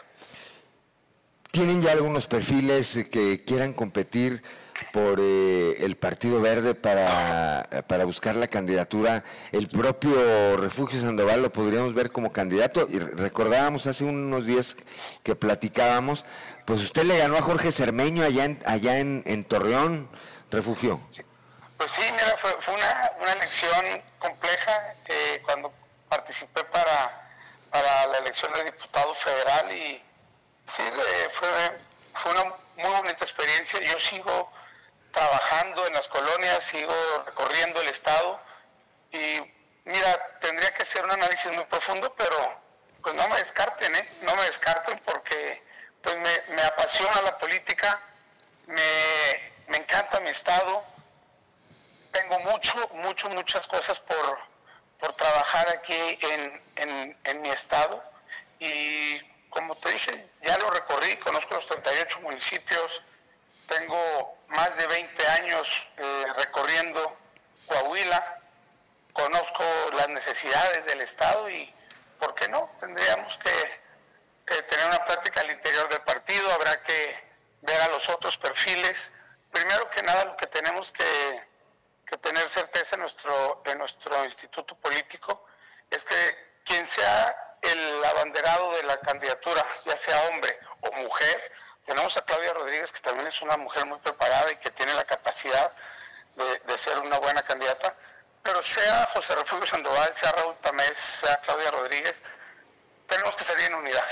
¿Tienen ya algunos perfiles que quieran competir por eh, el Partido Verde para, para buscar la candidatura? El propio Refugio Sandoval lo podríamos ver como candidato. Y recordábamos hace unos días que platicábamos, pues usted le ganó a Jorge Cermeño allá en, allá en, en Torreón, Refugio. Pues sí, mira, fue, una, una elección compleja eh, cuando participé para, para la elección de diputado federal y sí, fue, fue una muy bonita experiencia. Yo sigo trabajando en las colonias, sigo recorriendo el estado y mira, tendría que ser un análisis muy profundo, pero pues no me descarten, ¿eh? No me descarten porque pues me, me apasiona la política, me, me encanta mi estado, tengo mucho, mucho, muchas cosas por, por trabajar aquí en, en, mi estado y como te dije, ya lo recorrí, conozco los 38 municipios, tengo más de 20 años eh, recorriendo Coahuila, conozco las necesidades del estado y, ¿por qué no? Tendríamos que tener una práctica al interior del partido, habrá que ver a los otros perfiles. Primero que nada, lo que tenemos que, que tener certeza en nuestro, en nuestro instituto político es que quien sea el abanderado de la candidatura, ya sea hombre o mujer, tenemos a Claudia Rodríguez, que también es una mujer muy preparada y que tiene la capacidad de, de ser una buena candidata, pero sea José Refugio Sandoval, sea Raúl Tamés, sea Claudia Rodríguez, tenemos que salir en unidad.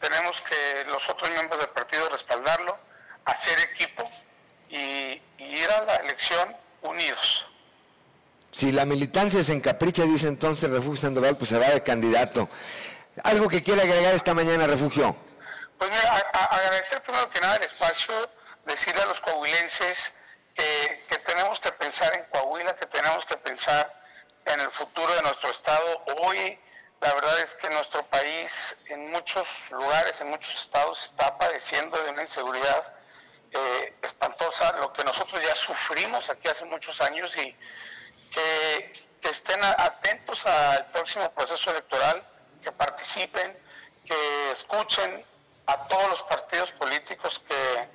Tenemos que los otros miembros del partido respaldarlo, hacer equipo y, y ir a la elección unidos. Si la militancia se encapricha, dice entonces Refugio Sandoval, pues se va de candidato. ¿Algo que quiera agregar esta mañana, Refugio? Pues mira, a- a- agradecer primero que nada el espacio, decirle a los coahuilenses que, que tenemos que pensar en Coahuila, que tenemos que pensar en el futuro de nuestro estado. Hoy, la verdad es que nuestro país, en muchos lugares, en muchos estados, está padeciendo de una inseguridad eh, espantosa, lo que nosotros ya sufrimos aquí hace muchos años y que, estén atentos al próximo proceso electoral, que participen, que escuchen a todos los partidos políticos, que,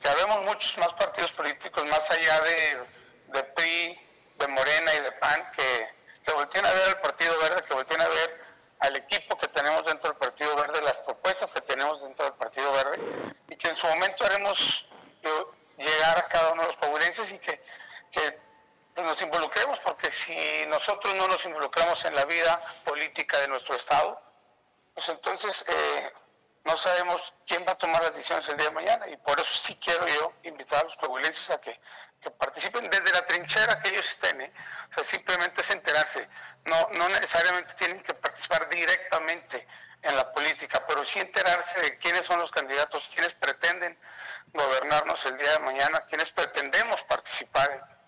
que habemos muchos más partidos políticos más allá de, de PRI, de Morena y de PAN, que, que volteen a ver al Partido Verde, que volteen a ver al equipo que tenemos dentro del Partido Verde, las propuestas que tenemos dentro del Partido Verde, y que en su momento haremos eh, llegar a cada uno de los coahuilenses y que, nos involucremos, porque si nosotros no nos involucramos en la vida política de nuestro Estado, pues entonces eh, no sabemos quién va a tomar las decisiones el día de mañana y por eso sí quiero yo invitar a los coahuilenses a que, participen desde la trinchera que ellos estén. ¿eh? O sea, simplemente es enterarse. No, no necesariamente tienen que participar directamente en la política, pero sí enterarse de quiénes son los candidatos, quiénes pretenden gobernarnos el día de mañana, quiénes pretendemos participar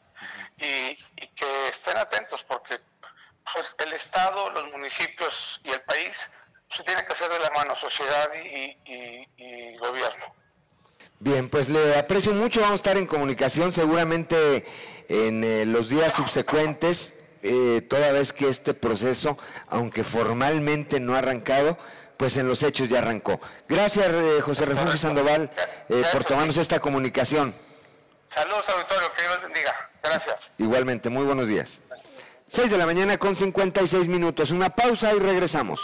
y, que estén atentos porque pues, el Estado, los municipios y el país se tiene que hacer de la mano sociedad y, gobierno. Bien, pues le aprecio mucho, vamos a estar en comunicación seguramente en eh, los días subsecuentes, eh, toda vez que este proceso, aunque formalmente no ha arrancado, pues en los hechos ya arrancó. Gracias, eh, José Refugio Sandoval, por tomarnos esta comunicación. Saludos, auditorio, que Dios bendiga. Gracias. Igualmente, muy buenos días. 6 de la mañana con 56 minutos. Una pausa y regresamos.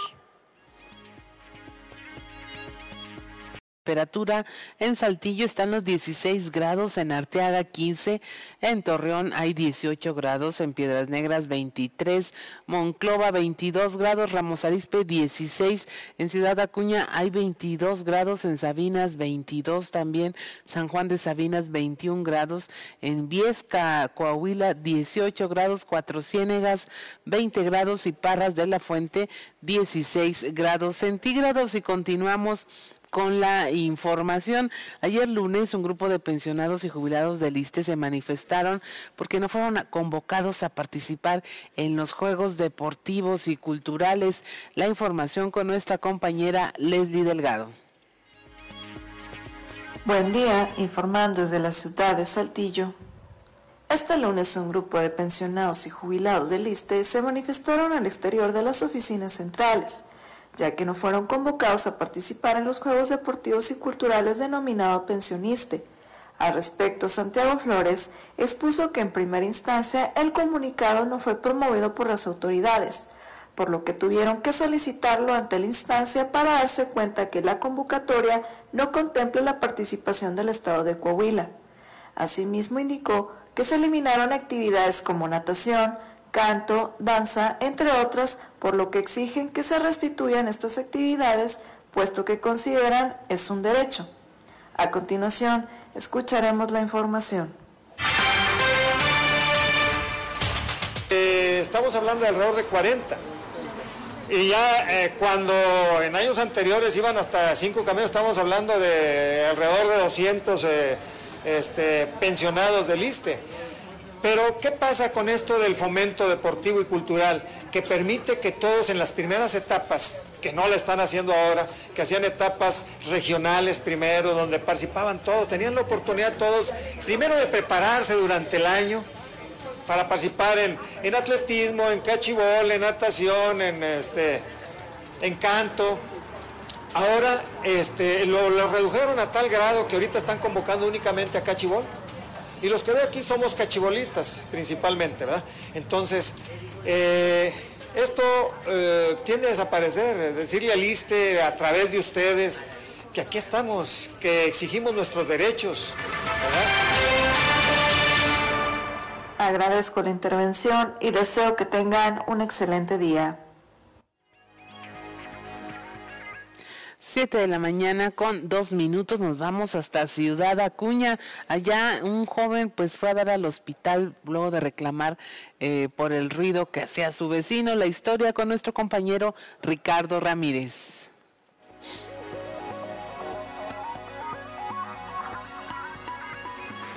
Temperatura en Saltillo están los 16 grados, en Arteaga 15, en Torreón hay 18 grados, en Piedras Negras 23, Monclova 22 grados, Ramos Arispe 16, en Ciudad Acuña hay 22 grados, en Sabinas 22 también, San Juan de Sabinas 21 grados, en Viesca, Coahuila 18 grados, Cuatro Ciénegas 20 grados y Parras de la Fuente 16 grados centígrados. Y continuamos con la información. Ayer lunes un grupo de pensionados y jubilados del ISTE se manifestaron porque no fueron convocados a participar en los Juegos Deportivos y Culturales. La información con nuestra compañera Leslie Delgado. Buen día, informando desde la ciudad de Saltillo. Este lunes un grupo de pensionados y jubilados del ISTE se manifestaron al exterior de las oficinas centrales ya que no fueron convocados a participar en los Juegos Deportivos y Culturales denominado pensioniste. Al respecto, Santiago Flores expuso que en primera instancia el comunicado no fue promovido por las autoridades, por lo que tuvieron que solicitarlo ante la instancia para darse cuenta que la convocatoria no contempla la participación del Estado de Coahuila. Asimismo indicó que se eliminaron actividades como natación, canto, danza, entre otras, por lo que exigen que se restituyan estas actividades, puesto que consideran es un derecho. A continuación, escucharemos la información. Eh, estamos hablando de alrededor de 40. Y ya eh, cuando en años anteriores iban hasta 5 camiones, estamos hablando de alrededor de 200 eh, este, pensionados del ISTE. Pero, ¿qué pasa con esto del fomento deportivo y cultural? Que permite que todos en las primeras etapas, que no la están haciendo ahora, que hacían etapas regionales primero, donde participaban todos, tenían la oportunidad todos, primero de prepararse durante el año para participar en, atletismo, en cachibol, en natación, en, este, en canto. Ahora este, lo, lo redujeron a tal grado que ahorita están convocando únicamente a cachibol. Y los que veo aquí somos cachibolistas principalmente, ¿verdad? Entonces, eh, esto eh, tiende a desaparecer, decirle al ISTE a través de ustedes que aquí estamos, que exigimos nuestros derechos. Agradezco la intervención y deseo que tengan un excelente día. 7 de la mañana con dos minutos nos vamos hasta Ciudad Acuña. Allá un joven pues fue a dar al hospital luego de reclamar eh, por el ruido que hacía su vecino. La historia con nuestro compañero Ricardo Ramírez.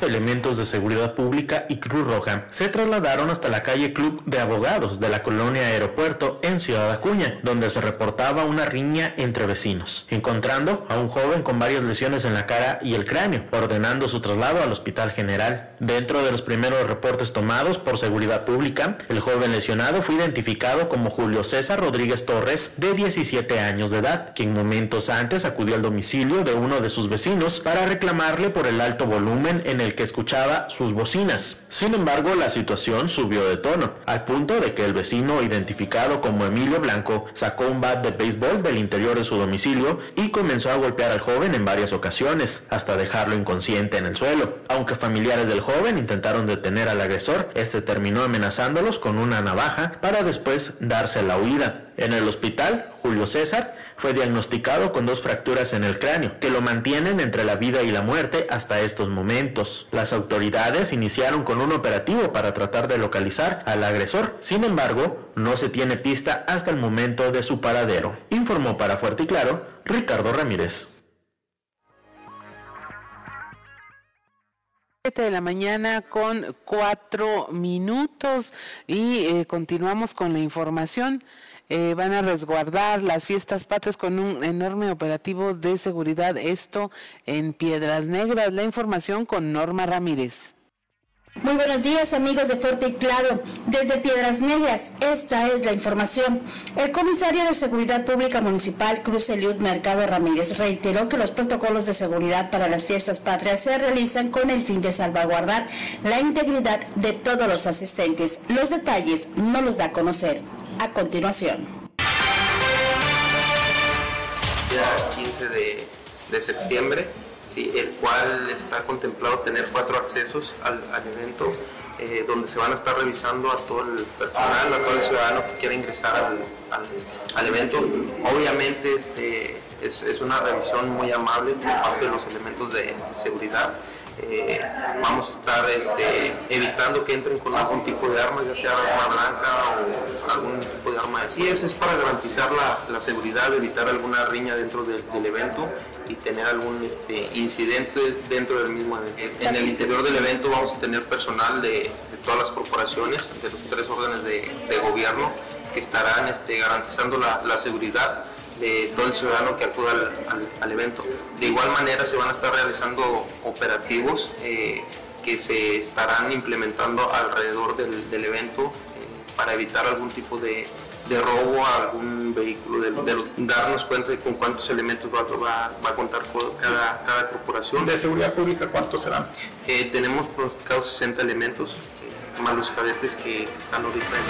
Elementos de seguridad pública y Cruz Roja se trasladaron hasta la calle Club de Abogados de la colonia Aeropuerto en Ciudad Acuña, donde se reportaba una riña entre vecinos, encontrando a un joven con varias lesiones en la cara y el cráneo, ordenando su traslado al Hospital General. Dentro de los primeros reportes tomados por seguridad pública, el joven lesionado fue identificado como Julio César Rodríguez Torres, de 17 años de edad, quien momentos antes acudió al domicilio de uno de sus vecinos para reclamarle por el alto volumen en el que escuchaba sus bocinas. Sin embargo, la situación subió de tono, al punto de que el vecino identificado como Emilio Blanco sacó un bat de béisbol del interior de su domicilio y comenzó a golpear al joven en varias ocasiones, hasta dejarlo inconsciente en el suelo. Aunque familiares del joven intentaron detener al agresor, este terminó amenazándolos con una navaja para después darse la huida. En el hospital, Julio César fue diagnosticado con dos fracturas en el cráneo, que lo mantienen entre la vida y la muerte hasta estos momentos. Las autoridades iniciaron con un operativo para tratar de localizar al agresor. Sin embargo, no se tiene pista hasta el momento de su paradero. Informó para Fuerte y Claro Ricardo Ramírez. 7 de la mañana con cuatro minutos y eh, continuamos con la información. Eh, van a resguardar las fiestas patrias con un enorme operativo de seguridad, esto en Piedras Negras. La información con Norma Ramírez. Muy buenos días amigos de Fuerte y Claro. Desde Piedras Negras, esta es la información. El comisario de Seguridad Pública Municipal, Cruz Eliud Mercado Ramírez, reiteró que los protocolos de seguridad para las fiestas patrias se realizan con el fin de salvaguardar la integridad de todos los asistentes. Los detalles no los da a conocer. A continuación. Ya 15 de, de septiembre el cual está contemplado tener cuatro accesos al, evento, eh, donde se van a estar revisando a todo el personal, a todo el ciudadano que quiera ingresar al, evento. Obviamente este, es, una revisión muy amable por parte de los elementos de seguridad. Eh, vamos a estar este, evitando que entren con algún tipo de arma, ya sea arma blanca o algún tipo de arma así. Es, es para garantizar la, seguridad, evitar alguna riña dentro del, evento y tener algún este, incidente dentro del mismo evento. En el interior del evento vamos a tener personal de, todas las corporaciones, de los tres órdenes de, gobierno, que estarán este, garantizando la, la seguridad de todo el ciudadano que acuda al, evento. De igual manera se van a estar realizando operativos eh, que se estarán implementando alrededor del, evento eh, para evitar algún tipo de, robo a algún vehículo, de, darnos cuenta de con cuántos elementos va, va, a contar cada, cada, corporación. ¿De seguridad pública cuántos serán? Eh, tenemos pronosticados 60 elementos, más los cadetes que están ahorita en...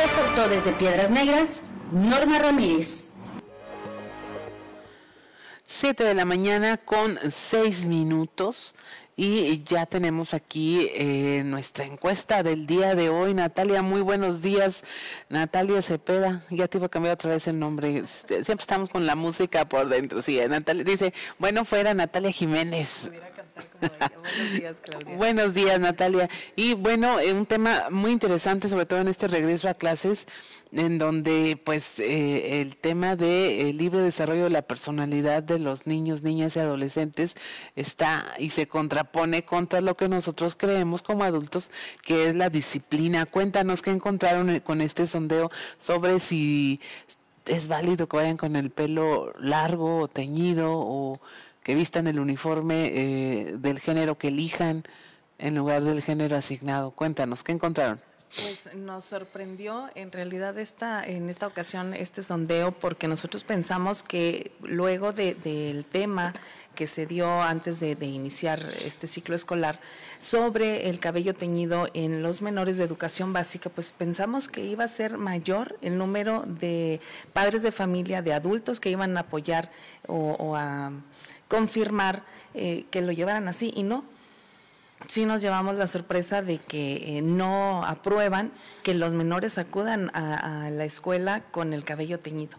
Reportó desde Piedras Negras, Norma Ramírez. 7 de la mañana con 6 minutos y ya tenemos aquí eh, nuestra encuesta del día de hoy. Natalia, muy buenos días. Natalia Cepeda, ya te iba a cambiar otra vez el nombre. Siempre estamos con la música por dentro. Sí, Natalia dice, bueno, fuera Natalia Jiménez. Buenos días, Claudia. Buenos días, Natalia. Y bueno, eh, un tema muy interesante, sobre todo en este regreso a clases, en donde pues eh, el tema de eh, libre desarrollo de la personalidad de los niños, niñas y adolescentes está y se contrapone contra lo que nosotros creemos como adultos que es la disciplina. Cuéntanos qué encontraron con este sondeo sobre si es válido que vayan con el pelo largo o teñido o que vistan el uniforme eh, del género que elijan en lugar del género asignado. Cuéntanos, ¿qué encontraron? Pues nos sorprendió en realidad esta, en esta ocasión este sondeo porque nosotros pensamos que luego del tema que se dio antes de, iniciar este ciclo escolar sobre el cabello teñido en los menores de educación básica, pues pensamos que iba a ser mayor el número de padres de familia, de adultos que iban a apoyar o a confirmar eh, que lo llevaran así y no. Sí nos llevamos la sorpresa de que eh, no aprueban que los menores acudan a, la escuela con el cabello teñido.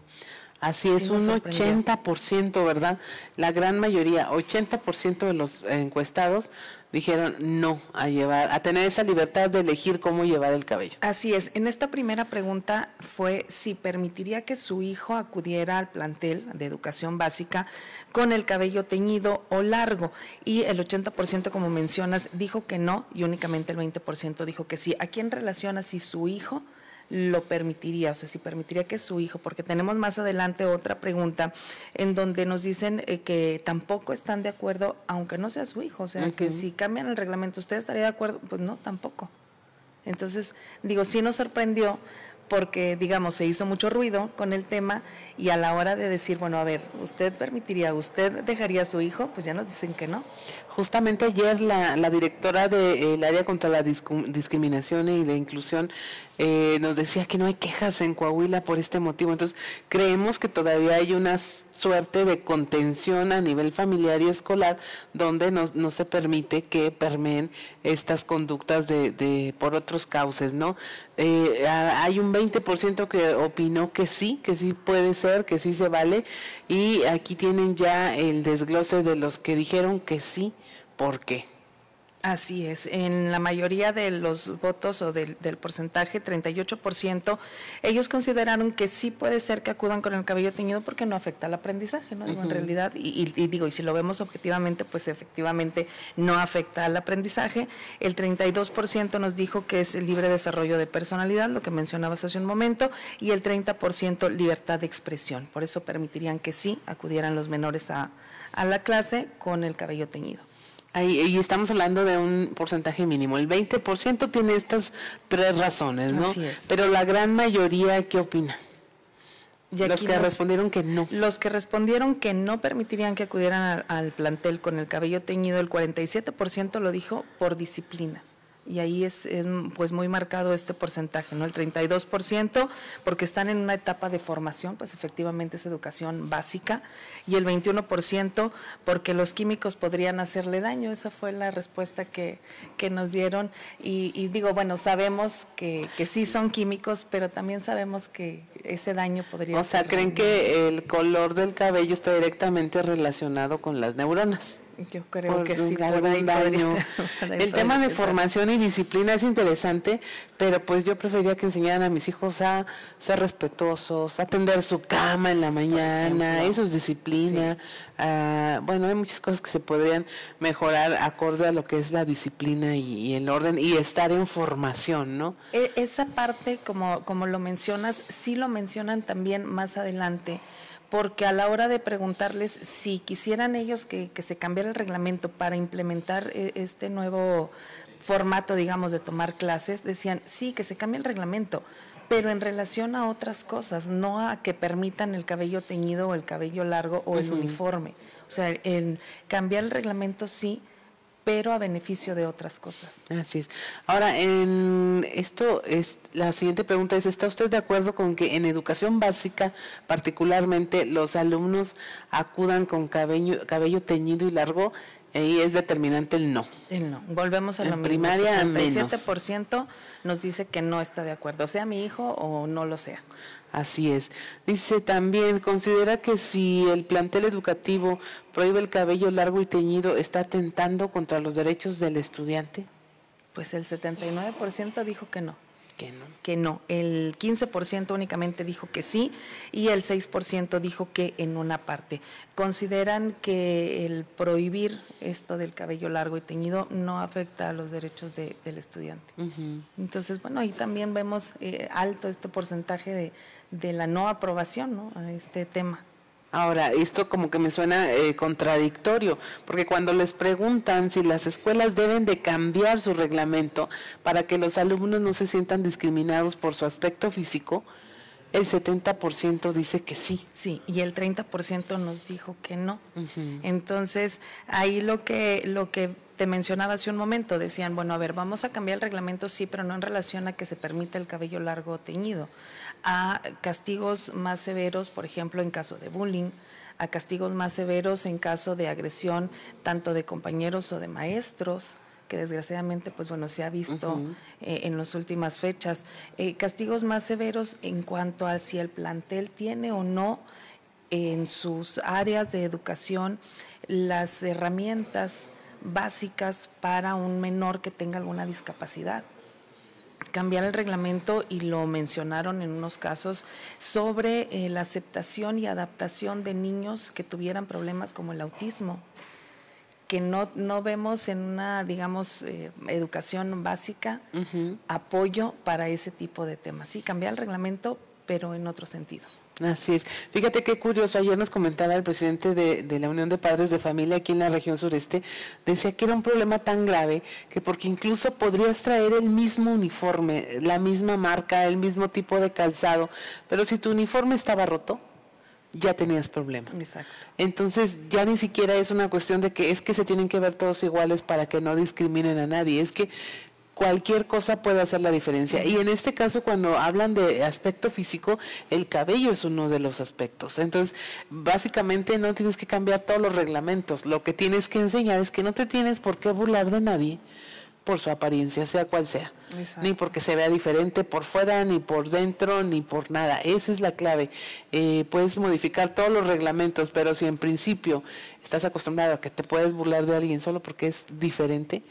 Así es, un 80%, ¿verdad? La gran mayoría, 80% de los encuestados dijeron no a llevar, a tener esa libertad de elegir cómo llevar el cabello. Así es. En esta primera pregunta fue si permitiría que su hijo acudiera al plantel de educación básica con el cabello teñido o largo. Y el 80%, como mencionas, dijo que no y únicamente el 20% dijo que sí. ¿A quién relaciona si su hijo lo permitiría, o sea, si permitiría que su hijo, porque tenemos más adelante otra pregunta en donde nos dicen eh, que tampoco están de acuerdo, aunque no sea su hijo, o sea, que si cambian el reglamento, ¿usted estaría de acuerdo? Pues no, tampoco. Entonces, digo, sí nos sorprendió porque, digamos, se hizo mucho ruido con el tema y a la hora de decir, bueno, a ver, ¿usted permitiría, usted dejaría a su hijo? Pues ya nos dicen que no. Justamente ayer la, directora del área contra la discriminación y la inclusión eh, nos decía que no hay quejas en Coahuila por este motivo. Entonces, creemos que todavía hay una suerte de contención a nivel familiar y escolar donde no, no se permite que permeen estas conductas de, de por otros cauces, ¿no? Eh, hay un 20% que opinó que sí, que sí puede ser, que sí se vale y aquí tienen ya el desglose de los que dijeron que sí, ¿por qué? Así es, en la mayoría de los votos o del, porcentaje, 38%, ellos consideraron que sí puede ser que acudan con el cabello teñido porque no afecta al aprendizaje, ¿no? En realidad, y, digo, y si lo vemos objetivamente, pues efectivamente no afecta al aprendizaje. El 32% nos dijo que es el libre desarrollo de personalidad, lo que mencionabas hace un momento, y el 30% libertad de expresión. Por eso permitirían que sí acudieran los menores a la clase con el cabello teñido. Ahí, y estamos hablando de un porcentaje mínimo. El 20% tiene estas tres razones, ¿no? Así es. Pero la gran mayoría, ¿qué opina? los que respondieron que no. Los que respondieron que no permitirían que acudieran al, al plantel con el cabello teñido, el 47% lo dijo por disciplina y ahí es, pues muy marcado este porcentaje, ¿no? El 32% porque están en una etapa de formación, pues efectivamente es educación básica y el 21% porque los químicos podrían hacerle daño, esa fue la respuesta que, que nos dieron y, digo, bueno, sabemos que, que sí son químicos, pero también sabemos que ese daño podría O sea, ¿creen que el color del cabello está directamente relacionado con las neuronas? Yo creo que sí, El tema de formación y disciplina es interesante, pero pues yo prefería que enseñaran a mis hijos a ser respetuosos, a tender su cama en la mañana, eso es disciplina. bueno, hay muchas cosas que se podrían mejorar acorde a lo que es la disciplina y, el orden y estar en formación, ¿no? E, esa parte, como, como lo mencionas, sí lo mencionan también más adelante porque a la hora de preguntarles si quisieran ellos que, se cambiara el reglamento para implementar eh, este nuevo formato, digamos, de tomar clases, decían, sí, que se cambie el reglamento, pero en relación a otras cosas, no a que permitan el cabello teñido o el cabello largo o el uniforme. O sea, el cambiar el reglamento sí, pero a beneficio de otras cosas. Así es. Ahora, en esto es la siguiente pregunta es, ¿está usted de acuerdo con que en educación básica, particularmente, los alumnos acudan con cabello, cabello teñido y largo? Ahí es determinante el no. El no. Volvemos a lo mismo. Primaria, el 57% nos dice que no está de acuerdo, sea mi hijo o no lo sea. Así es. Dice también, considera que si el plantel educativo prohíbe el cabello largo y teñido, ¿está atentando contra los derechos del estudiante? Pues el 79% dijo que no. Que no. Que no. El 15% únicamente dijo que sí y el 6% dijo que en una parte. Consideran que el prohibir esto del cabello largo y teñido no afecta a los derechos del estudiante. Entonces, bueno, ahí también vemos eh, alto este porcentaje de, de la no aprobación ¿no? a este tema. Ahora, esto como que me suena eh, contradictorio, porque cuando les preguntan si las escuelas deben de cambiar su reglamento para que los alumnos no se sientan discriminados por su aspecto físico, el 70% dice que sí. Sí, y el 30% nos dijo que no. Entonces, ahí lo que, lo que te mencionaba hace un momento, decían, bueno, a ver, vamos a cambiar el reglamento, sí, pero no en relación a que se permita el cabello largo teñido a castigos más severos, por ejemplo, en caso de bullying, a castigos más severos en caso de agresión tanto de compañeros o de maestros que desgraciadamente pues bueno se ha visto eh, en las últimas fechas. Eh, castigos más severos en cuanto a si el plantel tiene o no en sus áreas de educación las herramientas básicas para un menor que tenga alguna discapacidad. Cambiar el reglamento y lo mencionaron en unos casos sobre eh, la aceptación y adaptación de niños que tuvieran problemas como el autismo que no, no vemos en una, digamos, eh, educación básica apoyo para ese tipo de temas. Sí, cambiar el reglamento, pero en otro sentido. Así es. Fíjate qué curioso, ayer nos comentaba el presidente de, la Unión de Padres de Familia aquí en la región sureste, decía que era un problema tan grave que porque incluso podrías traer el mismo uniforme, la misma marca, el mismo tipo de calzado, pero si tu uniforme estaba roto, ya tenías problemas. Exacto. Entonces ya ni siquiera es una cuestión de que es que se tienen que ver todos iguales para que no discriminen a nadie, es que cualquier cosa puede hacer la diferencia. Y en este caso, cuando hablan de aspecto físico, el cabello es uno de los aspectos. Entonces, básicamente no tienes que cambiar todos los reglamentos. Lo que tienes que enseñar es que no te tienes por qué burlar de nadie por su apariencia, sea cual sea. Ni porque se vea diferente por fuera, ni por dentro, ni por nada. Esa es la clave. Eh, puedes modificar todos los reglamentos, pero si en principio estás acostumbrado a que te puedes burlar de alguien solo porque es diferente,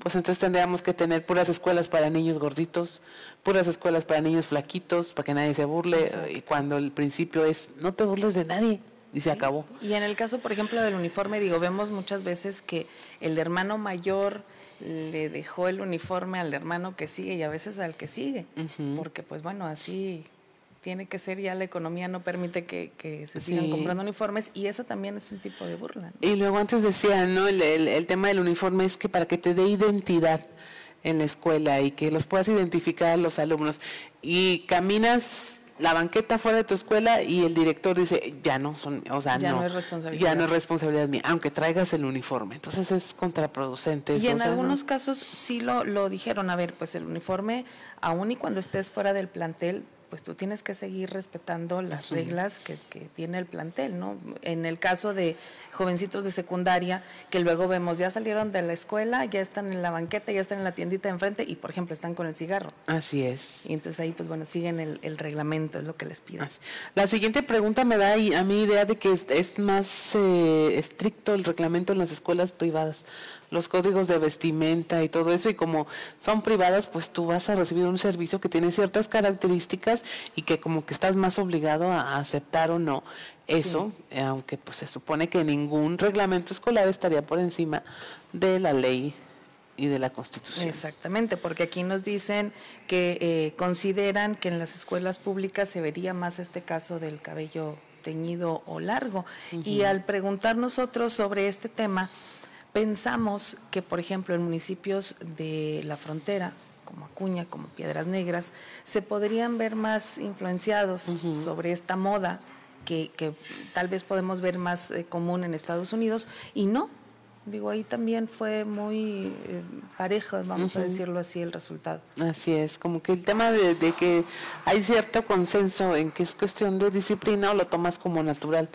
pues entonces tendríamos que tener puras escuelas para niños gorditos, puras escuelas para niños flaquitos, para que nadie se burle, y cuando el principio es no te burles de nadie y se acabó. Y en el caso, por ejemplo, del uniforme, digo, vemos muchas veces que el hermano mayor le dejó el uniforme al hermano que sigue y a veces al que sigue, porque pues bueno, así tiene que ser, ya la economía no permite que, se sigan comprando uniformes y eso también es un tipo de burla. Y luego antes decía, ¿no? El, el, tema del uniforme es que para que te dé identidad en la escuela y que los puedas identificar a los alumnos y caminas la banqueta fuera de tu escuela y el director dice, ya no son, o sea, ya no, es responsabilidad. Ya no es responsabilidad mía, aunque traigas el uniforme. Entonces es contraproducente. Y en algunos casos sí lo, lo dijeron, a ver, pues el uniforme, aún y cuando estés fuera del plantel, pues tú tienes que seguir respetando las reglas que, tiene el plantel, ¿no? En el caso de jovencitos de secundaria, que luego vemos, ya salieron de la escuela, ya están en la banqueta, ya están en la tiendita de enfrente y, por ejemplo, están con el cigarro. Así es. Y entonces ahí, pues bueno, siguen el, reglamento, es lo que les piden. La siguiente pregunta me da a mí idea de que es, más eh, estricto el reglamento en las escuelas privadas los códigos de vestimenta y todo eso, y como son privadas, pues tú vas a recibir un servicio que tiene ciertas características y que como que estás más obligado a aceptar o no eso, aunque pues se supone que ningún reglamento escolar estaría por encima de la ley y de la Constitución. Exactamente, porque aquí nos dicen que eh, consideran que en las escuelas públicas se vería más este caso del cabello teñido o largo. Y al preguntar nosotros sobre este tema, Pensamos que, por ejemplo, en municipios de la frontera, como Acuña, como Piedras Negras, se podrían ver más influenciados sobre esta moda que, tal vez podemos ver más eh, común en Estados Unidos y no. Digo, ahí también fue muy eh, parejo, vamos a decirlo así, el resultado. Así es, como que el tema de, que hay cierto consenso en que es cuestión de disciplina o lo tomas como natural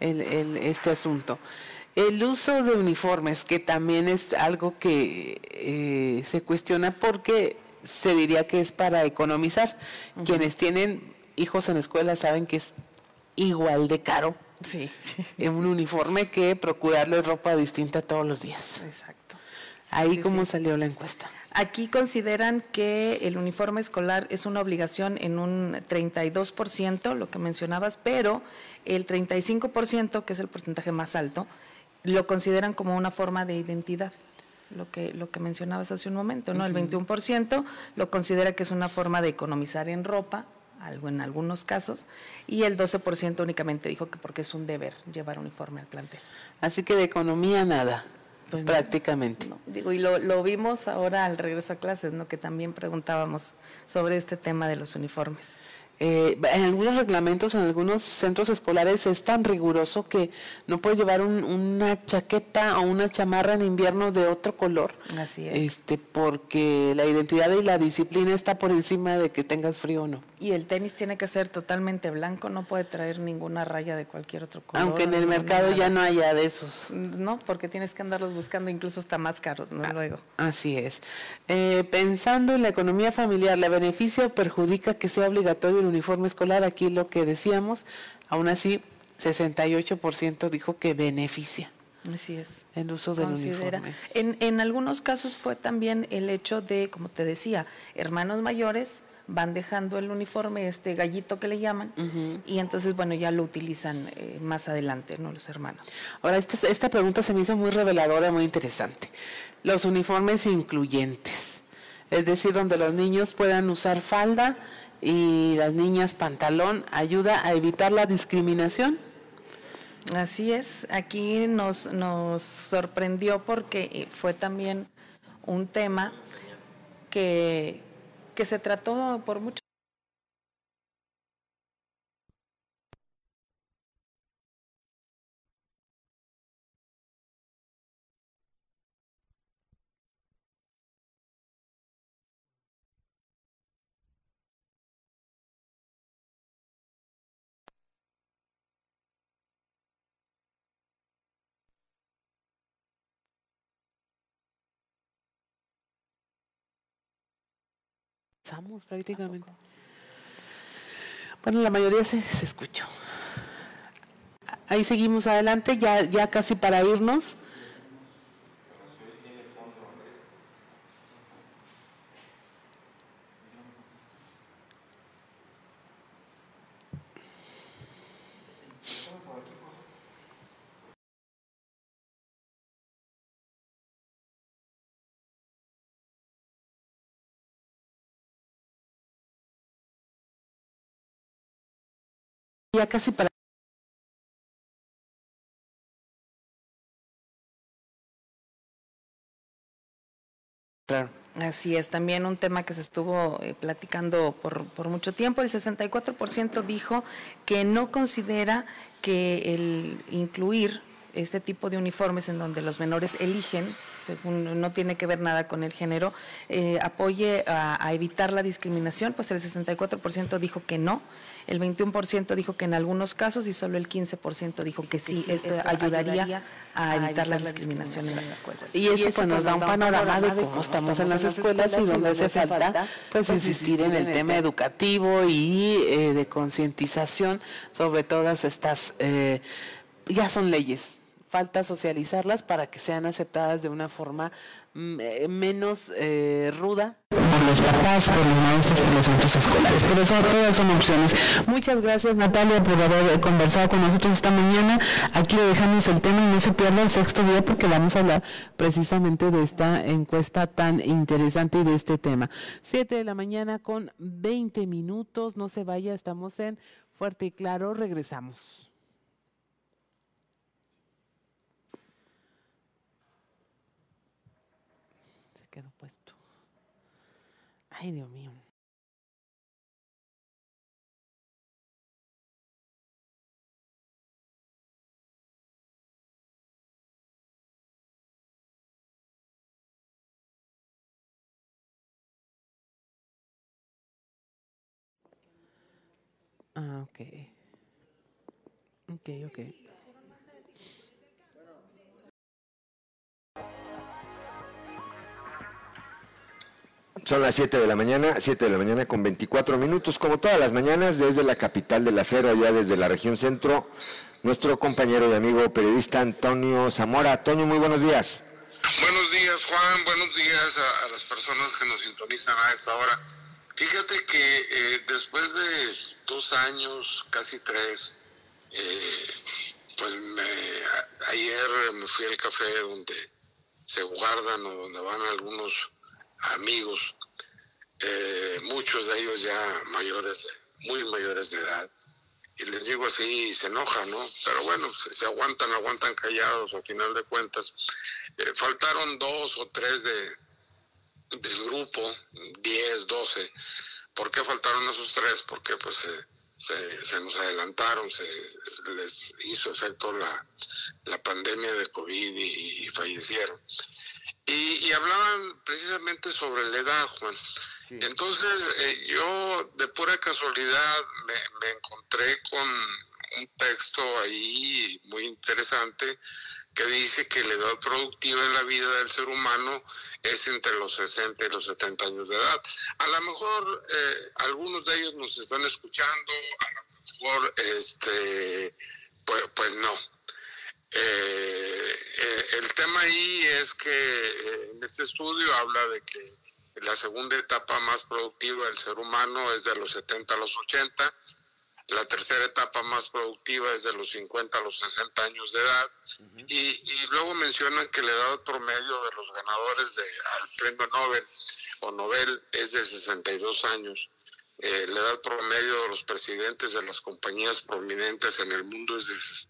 el, este asunto. El uso de uniformes, que también es algo que eh, se cuestiona porque se diría que es para economizar. Quienes tienen hijos en escuela saben que es igual de caro sí. en un uniforme que procurarles ropa distinta todos los días. Exacto. Ahí cómo salió la encuesta. Aquí consideran que el uniforme escolar es una obligación en un 32%, lo que mencionabas, pero el 35%, que es el porcentaje más alto, lo consideran como una forma de identidad, lo que, lo que mencionabas hace un momento, ¿no? El 21% lo considera que es una forma de economizar en ropa, algo en algunos casos, y el 12% únicamente dijo que porque es un deber llevar uniforme al plantel. Así que de economía nada. Pues prácticamente. digo, y lo, lo, vimos ahora al regreso a clases, ¿no? que también preguntábamos sobre este tema de los uniformes. Eh, en algunos reglamentos, en algunos centros escolares es tan riguroso que no puedes llevar una chaqueta o una chamarra en invierno de otro color. Así es. Este, porque la identidad y la disciplina está por encima de que tengas frío o no. Y el tenis tiene que ser totalmente blanco, no puede traer ninguna raya de cualquier otro color. Aunque en el mercado ya no haya de esos. No, porque tienes que andarlos buscando incluso hasta más caros, ¿no? Ah, Luego. Así es. Eh, pensando en la economía familiar, ¿la beneficia o perjudica que sea obligatorio el uniforme escolar? Aquí lo que decíamos, aún así, 68% dijo que beneficia. Así es. El uso del uniforme. En, en algunos casos fue también el hecho de, como te decía, hermanos mayores van dejando el uniforme, este gallito que le llaman, y entonces, bueno, ya lo utilizan eh, más adelante, ¿no? Los hermanos. Ahora, esta, esta pregunta se me hizo muy reveladora, muy interesante. Los uniformes incluyentes, es decir, donde los niños puedan usar falda y las niñas pantalón, ayuda a evitar la discriminación. Así es, aquí nos, nos sorprendió porque fue también un tema que, que se trató por mucho avanzamos prácticamente. Bueno, la mayoría se, se escuchó. Ahí seguimos adelante, ya, ya casi para irnos. Casi para Claro. Así es, también un tema que se estuvo eh, platicando por, por mucho tiempo. El 64% dijo que no considera que el incluir este tipo de uniformes en donde los menores eligen, según no tiene que ver nada con el género, eh, apoye a, a evitar la discriminación, pues el 64% dijo que no, el 21% dijo que en algunos casos y solo el 15% dijo que sí, sí, esto, esto ayudaría, ayudaría a evitar la discriminación en las escuelas. Y eso pues nos da un panorama de cómo estamos en las escuelas y donde hace falta pues insistir en el tema educativo y eh, de concientización sobre todas estas, eh, ya son leyes, falta socializarlas para que sean aceptadas de una forma mm, eh, menos eh, ruda por los papás, por los maestros, por los centros escolares. Por eso todas son opciones. Muchas gracias Natalia por haber conversado con nosotros esta mañana. Aquí le dejamos el tema y no se pierda el sexto día porque vamos a hablar precisamente de esta encuesta tan interesante y de este tema. Siete de la mañana con 20 minutos. No se vaya, estamos en Fuerte y Claro. Regresamos. Se quedó puesto. Ay, Dios mío. Ah, ok. Ok, ok. Son las 7 de la mañana, 7 de la mañana con 24 minutos, como todas las mañanas, desde la capital del acero, allá desde la región centro, nuestro compañero y amigo periodista Antonio Zamora. Antonio, muy buenos días. Buenos días, Juan. Buenos días a, a las personas que nos sintonizan a esta hora. Fíjate que eh, después de dos años, casi tres, eh, pues me, a- ayer me fui al café donde se guardan o donde van algunos amigos, eh, muchos de ellos ya mayores, muy mayores de edad. Y les digo así se enojan, ¿no? Pero bueno, se, aguantan, aguantan callados, al final de cuentas. Eh, faltaron dos o tres de, del grupo, 10, 12. ¿Por qué faltaron esos tres? Porque pues se, se, nos adelantaron, se les hizo efecto la, la pandemia de COVID y fallecieron. Y, y hablaban precisamente sobre la edad, Juan. Entonces eh, yo de pura casualidad me, me encontré con un texto ahí muy interesante que dice que la edad productiva en la vida del ser humano es entre los 60 y los 70 años de edad. A lo mejor eh, algunos de ellos nos están escuchando, a lo mejor este, pues, pues no. Eh, eh, el tema ahí es que eh, en este estudio habla de que la segunda etapa más productiva del ser humano es de los 70 a los 80, la tercera etapa más productiva es de los 50 a los 60 años de edad, y, y luego mencionan que la edad promedio de los ganadores de, al premio Nobel o Nobel es de 62 años. Eh, la edad promedio de los presidentes de las compañías prominentes en el mundo es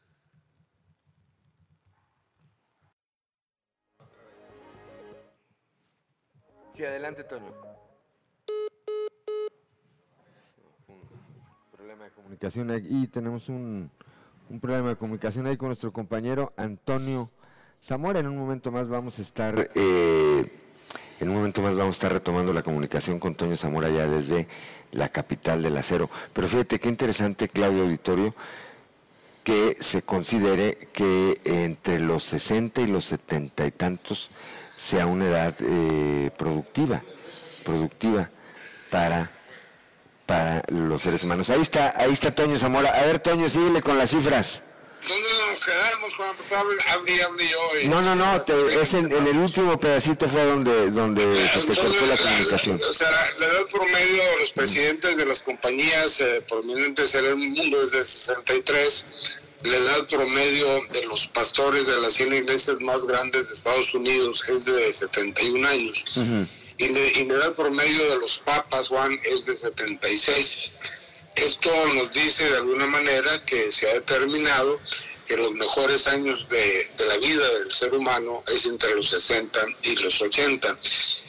Sí, adelante, Toño. Un problema de comunicación ahí, y tenemos un, un problema de comunicación ahí con nuestro compañero Antonio Zamora. En un momento más vamos a estar, eh, en un momento más vamos a estar retomando la comunicación con Toño Zamora ya desde la capital del acero. Pero fíjate qué interesante, Claudio Auditorio, que se considere que entre los 60 y los 70 y tantos sea una edad eh, productiva, productiva. para, para los seres humanos. Ahí está, ahí está Toño Zamora. A ver, Toño, síguele con las cifras. ¿Dónde nos quedamos, hable, hable yo. y- No, no, no, te- es en, en el último pedacito fue donde, donde se te cortó la comunicación. O sea, la edad promedio de los presidentes de las compañías eh, prominentes en el mundo es de 63. La edad promedio de los pastores de las 100 iglesias más grandes de Estados Unidos es de 71 años. Y, le- y la edad promedio de los papas, Juan, es de 76. Esto nos dice de alguna manera que se ha determinado que los mejores años de, de la vida del ser humano es entre los 60 y los 80.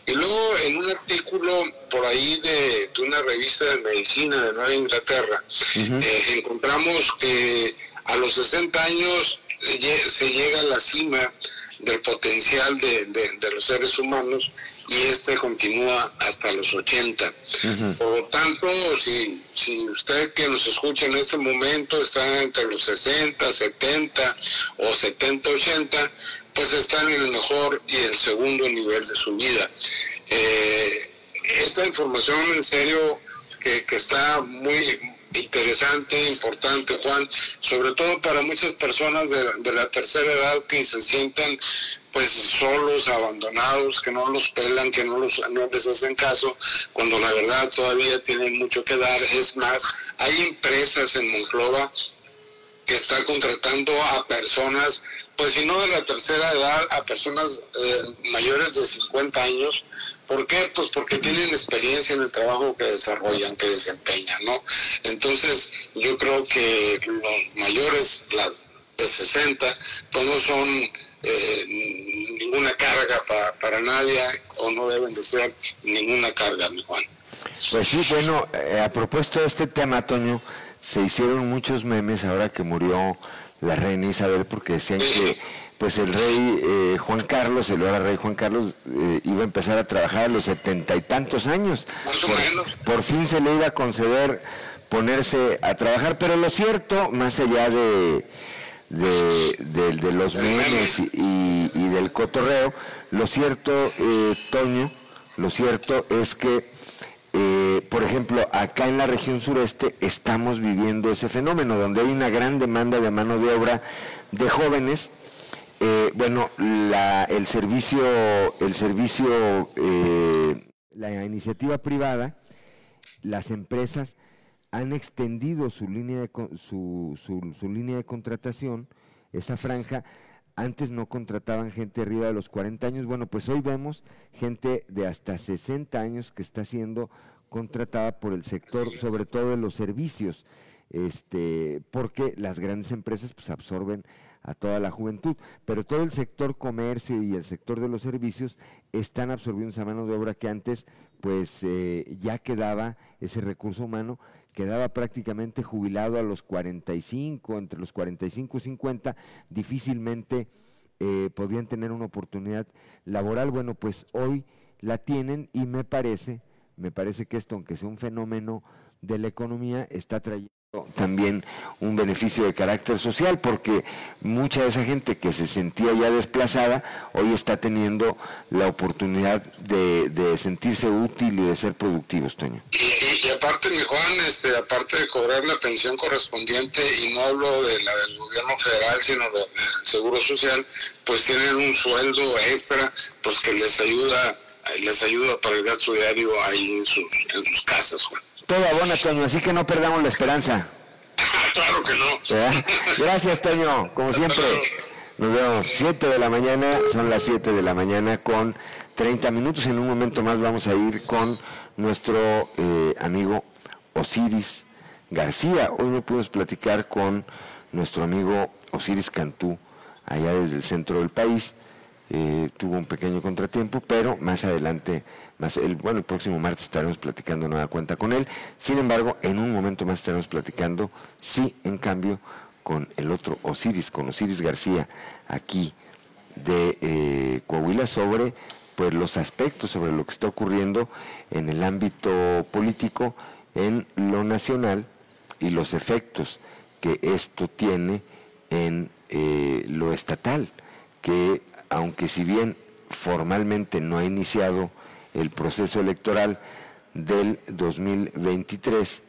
Y luego en un artículo por ahí de, de una revista de medicina de Nueva Inglaterra, eh, encontramos que a los 60 años eh, se llega a la cima del potencial de, de- de los seres humanos y este continúa hasta los 80. Por lo tanto, si, si usted que nos escucha en este momento está entre los 60, 70 o 70, 80, pues están en el mejor y el segundo nivel de su vida. Eh, esta información en serio que, que está muy interesante, importante, Juan, sobre todo para muchas personas de, la tercera edad que se sientan pues solos, abandonados, que no los pelan, que no, los, no les hacen caso, cuando la verdad todavía tienen mucho que dar. Es más, hay empresas en Monclova que están contratando a personas, pues si no de la tercera edad, a personas eh, mayores de 50 años. ¿Por qué? Pues porque tienen experiencia en el trabajo que desarrollan, que desempeñan, ¿no? Entonces, yo creo que los mayores, la de 60, pues no son eh, ninguna carga pa- para nadie o no deben de ser ninguna carga, mi Juan. Pues sí, bueno, eh, a propósito de este tema, Toño, se hicieron muchos memes ahora que murió la reina Isabel porque decían que pues el rey eh, Juan Carlos, el ahora rey Juan Carlos, eh, iba a empezar a trabajar a los setenta y tantos años. Por, por fin se le iba a conceder ponerse a trabajar, pero lo cierto, más allá de, de, de- de los memes y, y- y del cotorreo, lo cierto, eh, Toño, lo cierto es que eh, por ejemplo, acá en la región sureste estamos viviendo ese fenómeno, donde hay una gran demanda de mano de obra de jóvenes. Eh, bueno, la- el servicio, el servicio, eh, la iniciativa privada, las empresas han extendido su línea de, su, su- su línea de contratación, esa franja. Antes no contrataban gente arriba de los 40 años. Bueno, pues hoy vemos gente de hasta 60 años que está siendo contratada por el sector, sobre todo de los servicios, este, porque las grandes empresas pues absorben a toda la juventud, pero todo el sector comercio y el sector de los servicios están absorbiendo esa mano de obra que antes pues eh, ya quedaba ese recurso humano, quedaba prácticamente jubilado a los 45, entre los 45 y 50, difícilmente eh, podían tener una oportunidad laboral. Bueno, pues hoy la tienen y me parece, me parece que esto, aunque sea un fenómeno de la economía, está trayendo también un beneficio de carácter social porque mucha de esa gente que se sentía ya desplazada hoy está teniendo la oportunidad de, de sentirse útil y de ser productivos, Toño. Y, y aparte, mi Juan, este, aparte de cobrar la pensión correspondiente, y no hablo de la del gobierno federal, sino del Seguro Social, pues tienen un sueldo extra, pues que les ayuda, les ayuda para el gasto diario ahí en sus, en sus casas. Todo abona, Toño, así que no perdamos la esperanza. claro que no. ¿verdad? Gracias, Toño, como siempre. Nos vemos 7 de la mañana, son las 7 de la mañana con 30 minutos. En un momento más vamos a ir con nuestro eh, amigo Osiris García. Hoy no pudimos platicar con nuestro amigo Osiris Cantú, allá desde el centro del país. Eh, tuvo un pequeño contratiempo, pero más adelante, bueno, el próximo martes estaremos platicando nueva cuenta con él. Sin embargo, en un momento más estaremos platicando, sí, en cambio, con el otro Osiris, con Osiris García, aquí de eh, Coahuila, sobre pues los aspectos, sobre lo que está ocurriendo en el ámbito político, en lo nacional y los efectos que esto tiene en eh, lo estatal, que aunque si bien formalmente no ha iniciado el proceso electoral del 2023,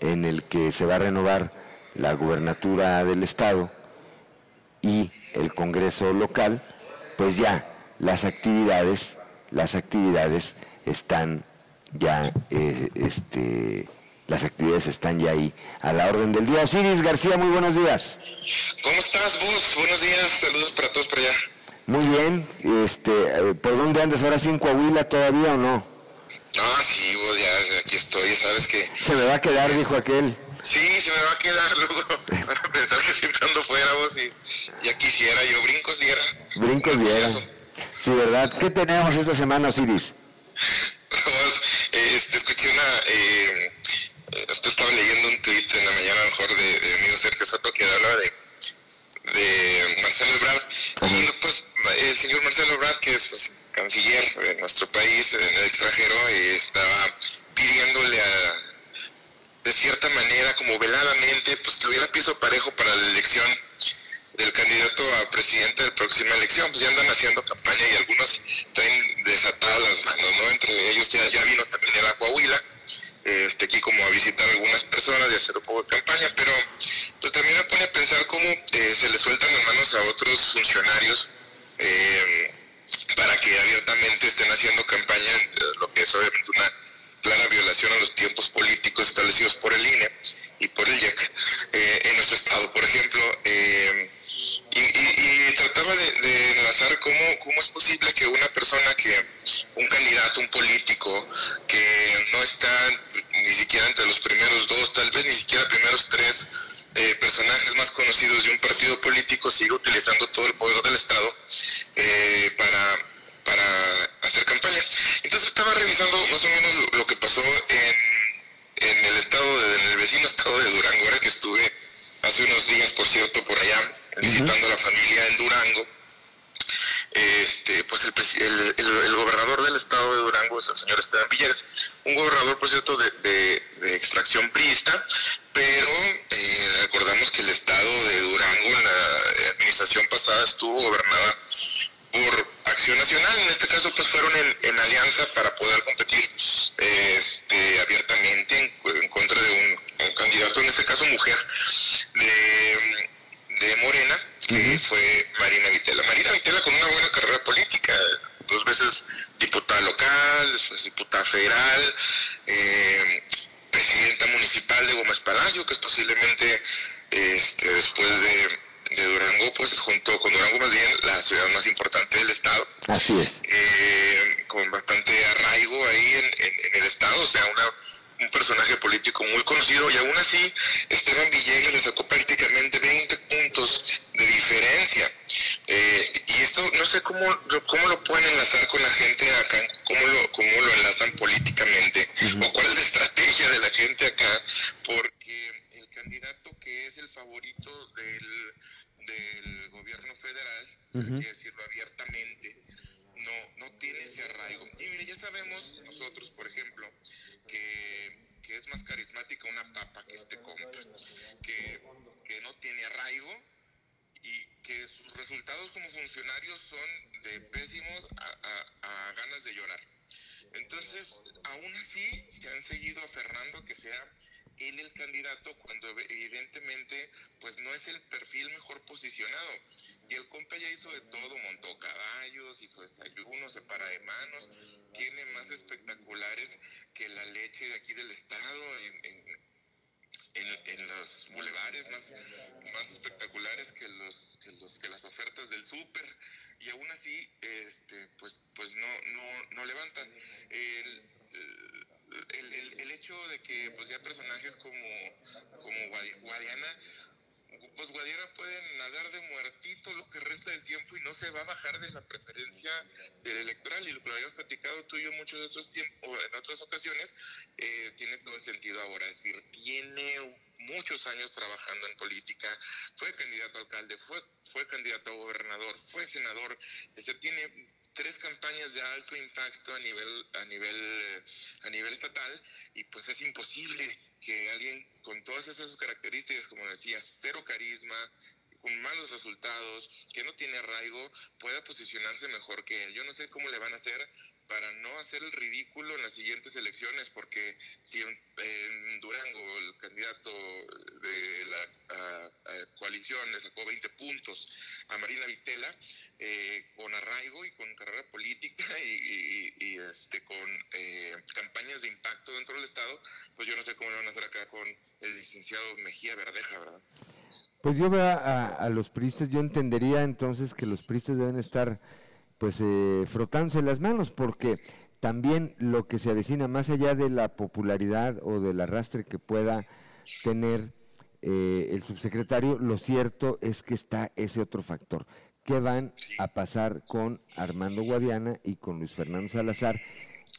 en el que se va a renovar la gubernatura del Estado y el Congreso local, pues ya las actividades, las actividades están ya, eh, este, las actividades están ya ahí a la orden del día. Osiris García, muy buenos días. ¿Cómo estás vos? Buenos días, saludos para todos por allá. Muy bien, este, ¿por dónde andas ahora sin Coahuila todavía o no? No, sí, vos ya aquí estoy, sabes que... Se me va a quedar, dijo aquel. Sí, se me va a quedar luego. Para pensar que siempre ando fuera vos y ya quisiera, yo brincos diera. Brincos diera. Sí, ¿verdad? ¿Qué tenemos esta semana, Osiris? Vos, este, escuché una... Eh, estaba leyendo un tweet en la mañana, a lo mejor, de, de amigo Sergio Soto que hablaba de de Marcelo Ebrard. Y pues el señor Marcelo Ebrard, que es pues, canciller de nuestro país, en el extranjero, estaba pidiéndole a, de cierta manera, como veladamente, pues que hubiera piso parejo para la elección del candidato a presidente de la próxima elección. Pues ya andan haciendo campaña y algunos traen desatadas las manos, ¿no? Entre ellos ya, ya vino también el Coahuila este, aquí como a visitar algunas personas y hacer un poco de campaña, pero pues también me pone a pensar cómo eh, se le sueltan las manos a otros funcionarios eh, para que abiertamente estén haciendo campaña, lo que es obviamente una clara violación a los tiempos políticos establecidos por el INE y por el IEC eh, en nuestro estado, por ejemplo. Y, trataba de, enlazar cómo, cómo es posible que una persona que, un candidato, un político, que no está ni siquiera entre los primeros dos, tal vez ni siquiera primeros tres eh, personajes más conocidos de un partido político, siga utilizando todo el poder del Estado eh, para, para hacer campaña. Entonces estaba revisando más o menos lo, que pasó en, en el estado, en el vecino estado de Durango, ahora que estuve hace unos días, por cierto, por allá visitando a la familia en Durango. Este, pues el, el, gobernador del estado de Durango es el señor Esteban Villegas, un gobernador, por cierto, de, de, extracción priista, pero eh, recordamos que el estado de Durango en la administración pasada estuvo gobernada por Acción Nacional, en este caso pues fueron en, alianza para poder competir este, abiertamente en, contra de un, un, candidato, en este caso mujer, de de Morena, que fue Marina Vitela. Marina Vitela con una buena carrera política, dos veces diputada local, después diputada federal, eh, presidenta municipal de Gómez Palacio, que es posiblemente este, después de, Durango, pues junto con Durango más bien la ciudad más importante del estado. Así es. Eh, con bastante arraigo ahí en el estado, o sea, una un personaje político muy conocido y aún así Esteban Villegas le sacó prácticamente 20 puntos de diferencia. Eh, y esto no sé cómo, cómo lo pueden enlazar con la gente acá, cómo lo, cómo lo enlazan políticamente o cuál es la estrategia de la gente acá, porque el candidato que es el favorito del, del gobierno federal, hay que decirlo abiertamente, no, no tiene ese arraigo. Y mire, ya sabemos nosotros, por ejemplo, que, es más carismática una papa que este compa, que, que no tiene arraigo y que sus resultados como funcionarios son de pésimos a, ganas de llorar. Entonces, aún así, se han seguido a que sea él el candidato cuando evidentemente pues no es el perfil mejor posicionado. Y el compa ya hizo de todo, montó caballos, hizo desayunos, se para de manos, tiene más espectaculares que la leche de aquí del estado, en, en, los bulevares más, más espectaculares que los que las ofertas del súper. Y aún así este pues pues no no, no levantan. El, el, el, hecho de que pues ya personajes como como Guadiana pues Guadiana puede nadar de muertito lo que resta del tiempo y no se va a bajar de la preferencia del electoral. Y lo que lo habíamos platicado tú y yo muchos de estos tiempos en otras ocasiones eh, tiene todo el sentido ahora. Es decir tiene muchos años trabajando en política fue candidato a alcalde fue fue candidato a gobernador fue senador este tiene tres campañas de alto impacto a nivel a nivel a nivel estatal y pues es imposible que alguien con todas estas características como decía cero carisma con malos resultados, que no tiene arraigo, pueda posicionarse mejor que él. Yo no sé cómo le van a hacer para no hacer el ridículo en las siguientes elecciones, porque si en, Durango el candidato de la coalición le sacó 20 puntos a Marina Vitela, eh, con arraigo y con carrera política y, este, con eh, campañas de impacto dentro del Estado, pues yo no sé cómo lo van a hacer acá con el licenciado Mejía Verdeja, ¿verdad? Pues yo veo a, los priistas, yo entendería entonces que los priistas deben estar pues eh, frotándose las manos, porque también lo que se avecina más allá de la popularidad o del arrastre que pueda tener eh, el subsecretario, lo cierto es que está ese otro factor. ¿Qué van a pasar con Armando Guadiana y con Luis Fernando Salazar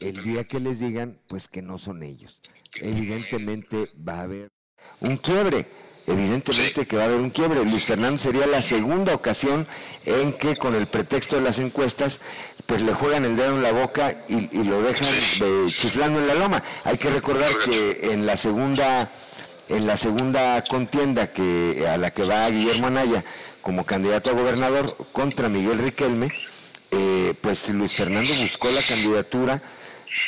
el día que les digan pues que no son ellos? Evidentemente va a haber un quiebre evidentemente que va a haber un quiebre. Luis Fernando sería la segunda ocasión en que con el pretexto de las encuestas pues le juegan el dedo en la boca y, lo dejan chiflando en la loma. Hay que recordar que en la segunda en la segunda contienda que a la que va Guillermo Anaya como candidato a gobernador contra Miguel Riquelme, eh, pues Luis Fernando buscó la candidatura,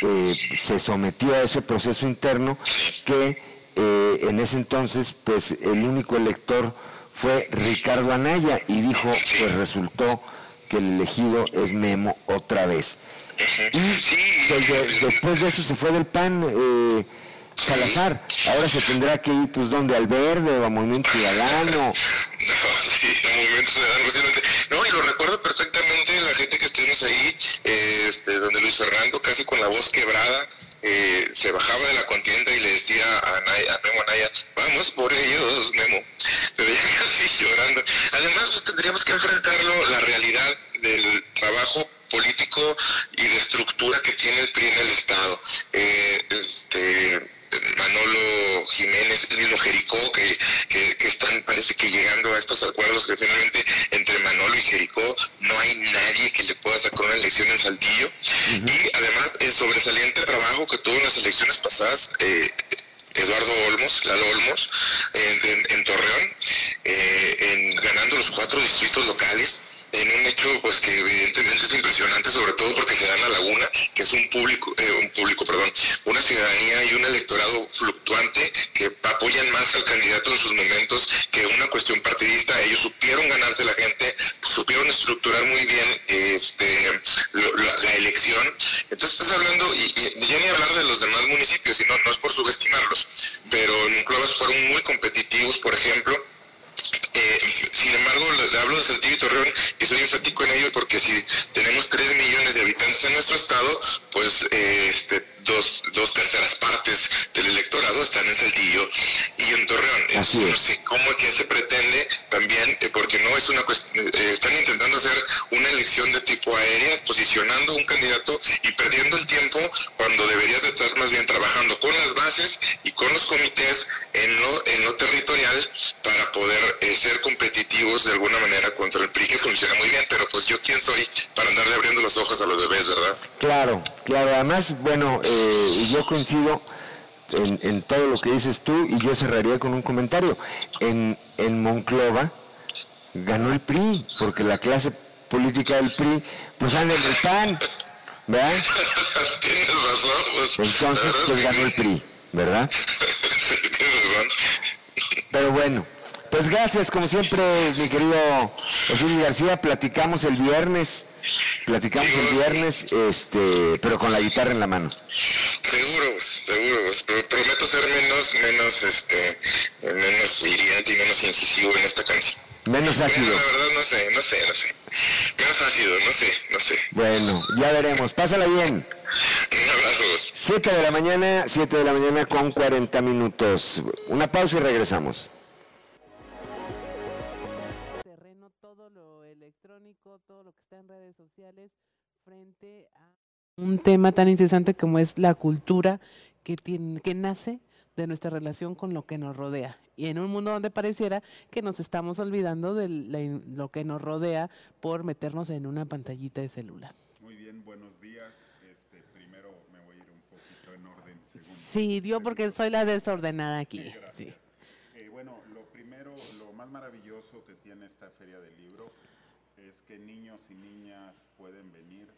eh, se sometió a ese proceso interno que eh, en ese entonces, pues el único elector fue Ricardo Anaya y dijo, que resultó que el elegido es Memo otra vez. Y después de eso se fue del PAN eh, Salazar. Ahora se tendrá que ir, pues, donde al verde o a Movimiento Ciudadano. No, sí, a Movimiento Ciudadano, No, y lo recuerdo perfectamente la gente ahí, eh, este, donde Luis Fernando, casi con la voz quebrada, eh, se bajaba de la contienda y le decía a, Memo Anaya, vamos por ellos, Memo. Además, pues, tendríamos que enfrentarlo la realidad del trabajo político y de estructura que tiene el PRI en el Estado. Eh, este, Manolo Jiménez, Lilo Jericó, que, que, están, parece que llegando a estos acuerdos que finalmente entre Manolo y Jericó no hay nadie que le pueda sacar una elección en Saltillo. Y además el sobresaliente trabajo que tuvo en las elecciones pasadas. Eh, Eduardo Olmos, Lalo Olmos, en, Torreón, eh, en, ganando los cuatro distritos locales, en un hecho pues que evidentemente es impresionante, sobre todo porque se da en la laguna, que es un público, eh, un público, perdón, una ciudadanía y un electorado fluctuante que apoyan más al candidato en sus momentos que una cuestión partidista. Ellos supieron ganarse la gente, supieron estructurar muy bien este la, elección. Entonces estás hablando, y, ya ni hablar de los demás municipios, sino no es por subestimarlos, pero en Clubes fueron muy competitivos, por ejemplo eh, sin embargo, le hablo de Saltillo y Torreón y soy enfático en ello porque si tenemos 3 millones de habitantes en nuestro estado, pues eh, este, dos, dos terceras partes del electorado están en Saltillo y en Torreón. Así No sé cómo que se pretende también, eh, porque no es una cuestión, están intentando hacer una elección de tipo aérea, posicionando un candidato y perdiendo el tiempo cuando deberías estar más bien trabajando con las bases y con los comités en lo, en lo territorial para poder ser competitivos de alguna manera contra el PRI que funciona muy bien, pero pues yo quién soy para andarle abriendo los ojos a los bebés, ¿verdad? Claro, claro, además, bueno, eh, yo coincido en, todo lo que dices tú y yo cerraría con un comentario. En, en Monclova ganó el PRI, porque la clase política del PRI pues anda en el PAN, ¿verdad? Tienes razón, pues. Entonces, pues ganó el PRI, ¿verdad? sí, tienes razón. Pero bueno, pues gracias, como siempre, mi querido José García. Platicamos el viernes, platicamos el viernes, este, pero con la guitarra en la mano. Seguro, seguro. Prometo ser menos, menos, este, menos hiriente y menos incisivo en esta canción. Menos ácido. la verdad no sé, no sé, no sé. Menos ácido, no sé, no sé. Bueno, ya veremos. Pásala bien. Un abrazo. 7 de la mañana, 7 de la mañana con 40 minutos. Una pausa y regresamos. Un tema tan incesante como es la cultura que, tiene, que nace de nuestra relación con lo que nos rodea. Y en un mundo donde pareciera que nos estamos olvidando de lo que nos rodea por meternos en una pantallita de celular. Muy bien, buenos días. Este, primero me voy a ir un poquito en orden. sí, yo porque soy la desordenada aquí. Sí, Eh, bueno, lo primero, lo más maravilloso que tiene esta feria del libro es que niños y niñas pueden venir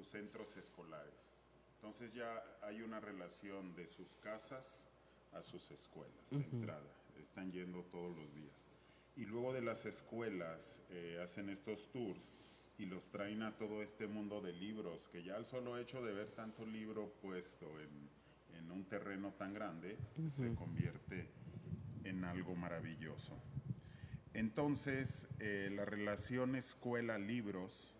sus centros escolares. Entonces ya hay una relación de sus casas a sus escuelas de entrada. Están yendo todos los días. Y luego de las escuelas eh, hacen estos tours y los traen a todo este mundo de libros, que ya el solo hecho de ver tanto libro puesto en, en un terreno tan grande se convierte en algo maravilloso. Entonces, eh, la relación escuela-libros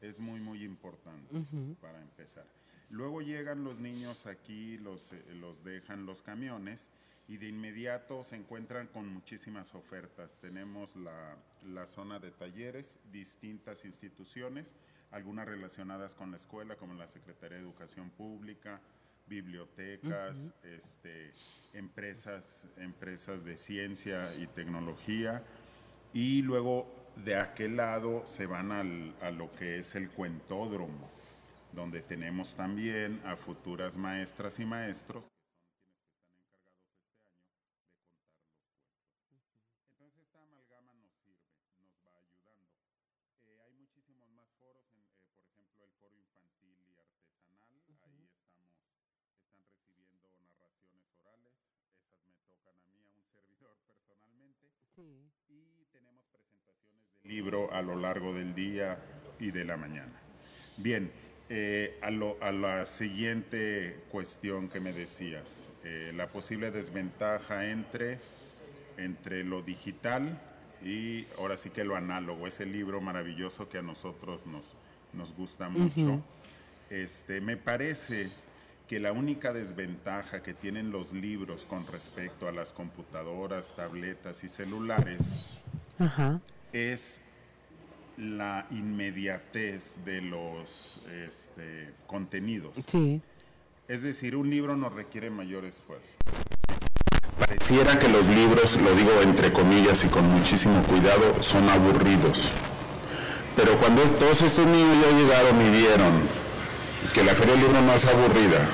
es muy, muy importante para empezar. Luego llegan los niños aquí, los, eh, los dejan los camiones y de inmediato se encuentran con muchísimas ofertas. Tenemos la, la zona de talleres, distintas instituciones, algunas relacionadas con la escuela, como la Secretaría de Educación Pública, bibliotecas, este, empresas, empresas de ciencia y tecnología. Y luego de aquel lado se van al- a lo que es el cuentódromo, donde tenemos también a futuras maestras y maestros Entonces esta amalgama nos sirve, nos va ayudando. Eh, hay muchísimos más foros, en, eh, por ejemplo el foro infantil y artesanal, ahí estamos, están recibiendo narraciones orales, esas me tocan a mí, a un servidor personalmente, y tenemos presentaciones de libro a lo largo del día y de la mañana. Bien, eh, a, lo- a la siguiente cuestión que me decías, eh, la posible desventaja entre entre lo digital y ahora sí que lo análogo, ese libro maravilloso que a nosotros nos, nos gusta mucho. Este, me parece que la única desventaja que tienen los libros con respecto a las computadoras, tabletas y celulares Ajá. Es la inmediatez de los este, contenidos. Sí. Es decir, un libro no requiere mayor esfuerzo. Pareciera que los libros, lo digo entre comillas y con muchísimo cuidado, son aburridos. Pero cuando todos estos niños ya llegaron y vieron que la Feria del Libro no es aburrida,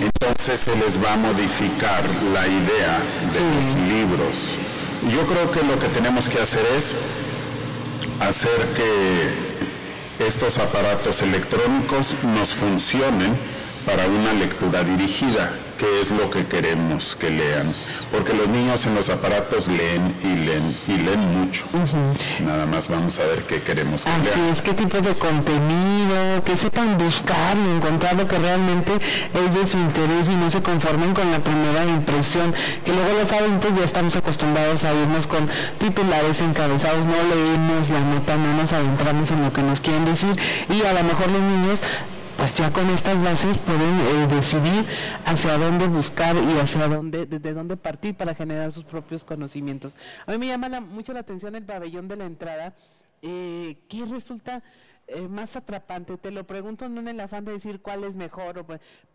entonces se les va a modificar la idea de los libros. Yo creo que lo que tenemos que hacer es hacer que estos aparatos electrónicos nos funcionen para una lectura dirigida, que es lo que queremos que lean. Porque los niños en los aparatos leen y leen y leen mucho. Nada más vamos a ver qué queremos que Así lean. es, qué tipo de contenido, que sepan buscar y encontrar lo que realmente es de su interés y no se conformen con la primera impresión, que luego los adultos ya estamos acostumbrados a irnos con titulares encabezados, no leemos la nota, no nos adentramos en lo que nos quieren decir y a lo mejor los niños pues ya con estas bases pueden eh, decidir hacia dónde buscar y hacia dónde, desde dónde partir para generar sus propios conocimientos. A mí me llama la- mucho la atención el pabellón de la entrada, eh, ¿qué resulta eh, más atrapante? Te lo pregunto no en el afán de decir cuál es mejor,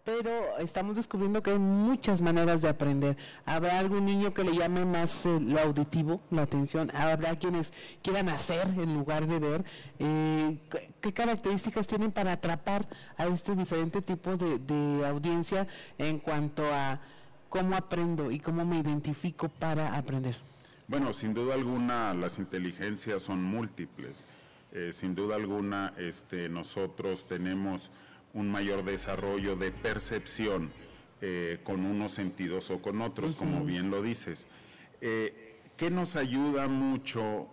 pero estamos descubriendo que hay muchas maneras de aprender. Habrá algún niño que le llame más eh, lo auditivo, la atención, habrá quienes quieran hacer en lugar de ver. Eh, ¿qué- ¿Qué características tienen para atrapar a este diferente tipo de, de audiencia en cuanto a cómo aprendo y cómo me identifico para aprender? Bueno, sin duda alguna las inteligencias son múltiples. Eh, sin duda alguna este, nosotros tenemos un mayor desarrollo de percepción eh, con unos sentidos o con otros, como bien lo dices. Eh, ¿Qué nos ayuda mucho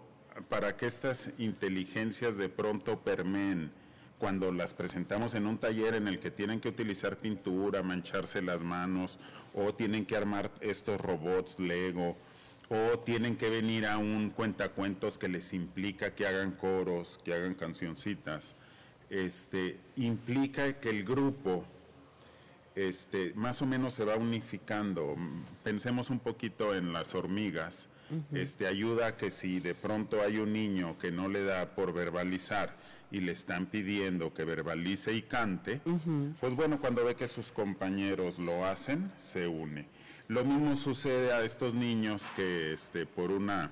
para que estas inteligencias de pronto permeen cuando las presentamos en un taller en el que tienen que utilizar pintura, mancharse las manos, o tienen que armar estos robots Lego, o tienen que venir a un cuentacuentos que les implica que hagan coros, que hagan cancioncitas? Este, implica que el grupo este, más o menos se va unificando. Pensemos un poquito en las hormigas. Este ayuda a que si de pronto hay un niño que no le da por verbalizar y le están pidiendo que verbalice y cante, pues bueno, cuando ve que sus compañeros lo hacen, se une. Lo mismo sucede a estos niños que este, por una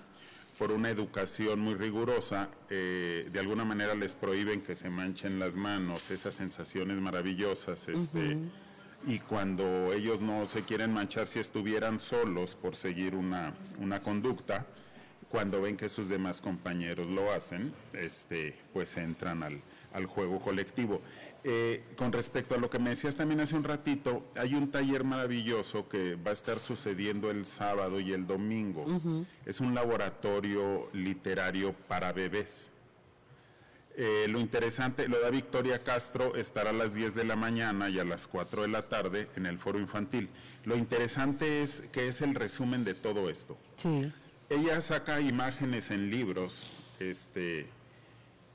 por una educación muy rigurosa, eh, de alguna manera les prohíben que se manchen las manos, esas sensaciones maravillosas, este. Y cuando ellos no se quieren manchar si estuvieran solos por seguir una, una conducta, cuando ven que sus demás compañeros lo hacen, este, pues entran al, al juego colectivo. Eh, con respecto a lo que me decías también hace un ratito, hay un taller maravilloso que va a estar sucediendo el sábado y el domingo. Es un laboratorio literario para bebés. Eh, lo interesante, lo da Victoria Castro, estará a las 10 de la mañana y a las 4 de la tarde en el foro infantil. Lo interesante es que es el resumen de todo esto. Sí. Ella saca imágenes en libros, este,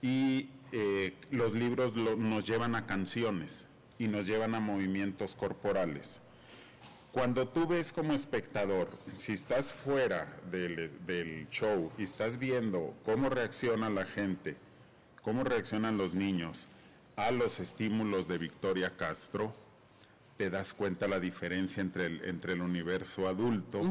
y eh, los libros nos llevan a canciones y nos llevan a movimientos corporales. Cuando tú ves como espectador, si estás fuera del, del show y estás viendo cómo reacciona la gente, cómo reaccionan los niños a los estímulos de Victoria Castro, te das cuenta la diferencia entre el, entre el universo adulto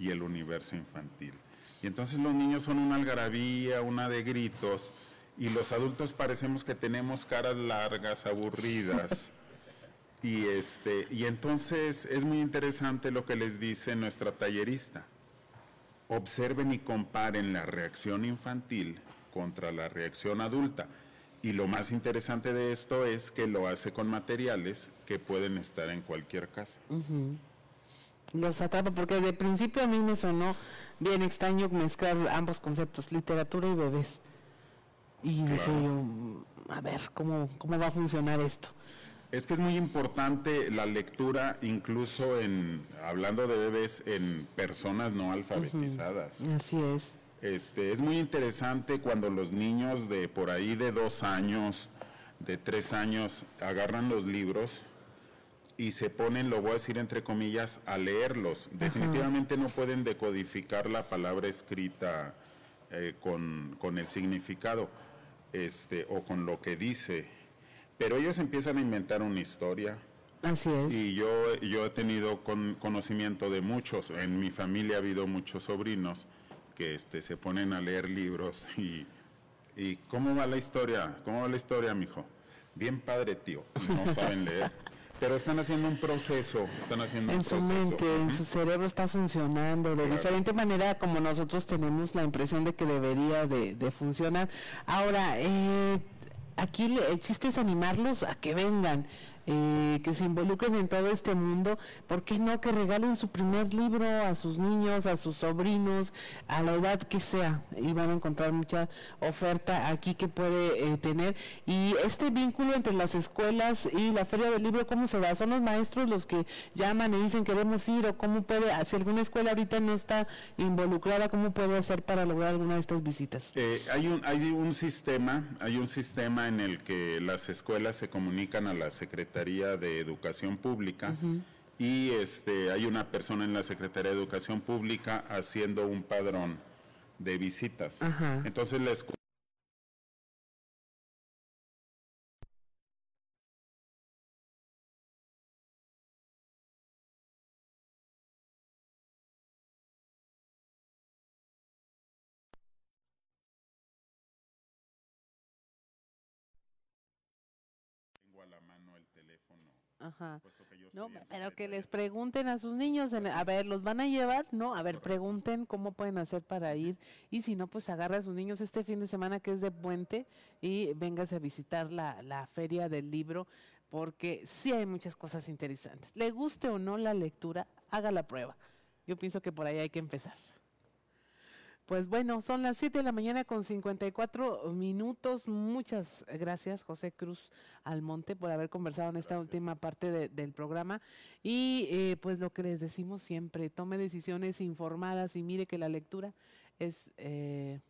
y el universo infantil. Y entonces los niños son una algarabía, una de gritos, y los adultos parecemos que tenemos caras largas, aburridas. y, este, y entonces es muy interesante lo que les dice nuestra tallerista. Observen y comparen la reacción infantil contra la reacción adulta. Y lo más interesante de esto es que lo hace con materiales que pueden estar en cualquier casa. Los atrapa porque de principio a mí me sonó bien extraño mezclar ambos conceptos, literatura y bebés. Y dije yo, a ver, ¿cómo, ¿cómo va a funcionar esto? Es que es muy importante la lectura, incluso en, hablando de bebés, en personas no alfabetizadas. Así es. Este, es muy interesante cuando los niños de por ahí de dos años, de tres años, agarran los libros y se ponen, lo voy a decir entre comillas, a leerlos. Definitivamente no pueden decodificar la palabra escrita eh, con, el significado este, o con lo que dice, pero ellos empiezan a inventar una historia. Así es. Y yo, yo he tenido conocimiento de muchos, en mi familia ha habido muchos sobrinos que este, se ponen a leer libros y, y ¿cómo va la historia? ¿Cómo va la historia, mijo? Bien padre, tío. No saben leer. Pero están haciendo un proceso, están haciendo en un su mente, en su cerebro está funcionando de diferente manera como nosotros tenemos la impresión de que debería de, de funcionar. Ahora, eh, aquí el chiste es animarlos a que vengan. Eh, que se involucren en todo este mundo, ¿por qué no que regalen su primer libro a sus niños, a sus sobrinos, a la edad que sea? Y van a encontrar mucha oferta aquí que puede eh, tener. Y este vínculo entre las escuelas y la feria del libro, ¿cómo se da? ¿Son los maestros los que llaman y dicen queremos ir o cómo puede, si alguna escuela ahorita no está involucrada, cómo puede hacer para lograr alguna de estas visitas? Eh, hay, un, hay un sistema, hay un sistema en el que las escuelas se comunican a la Secretaría de Educación Pública y este, hay una persona en la Secretaría de Educación Pública haciendo un padrón de visitas. Entonces la escuela Ajá. No, pero que les pregunten a sus niños, a ver, ¿los van a llevar? No, a ver, pregunten cómo pueden hacer para ir. Y si no, pues agarra a sus niños este fin de semana que es de puente y véngase a visitar la, la feria del libro, porque sí hay muchas cosas interesantes. Le guste o no la lectura, haga la prueba. Yo pienso que por ahí hay que empezar. Pues bueno, son las 7 de la mañana con 54 minutos. Muchas gracias, José Cruz Almonte, por haber conversado en esta última parte del programa. Y eh, pues lo que les decimos siempre, tome decisiones informadas y mire que la lectura es, eh,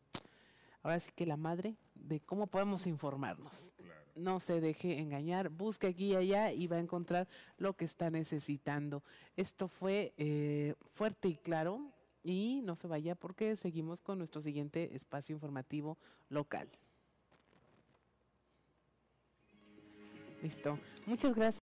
ahora sí que la madre de cómo podemos informarnos. No se deje engañar, busque aquí y allá y va a encontrar lo que está necesitando. Esto fue eh, fuerte y claro y no se vaya porque seguimos con nuestro siguiente espacio informativo local. Listo. Muchas gracias.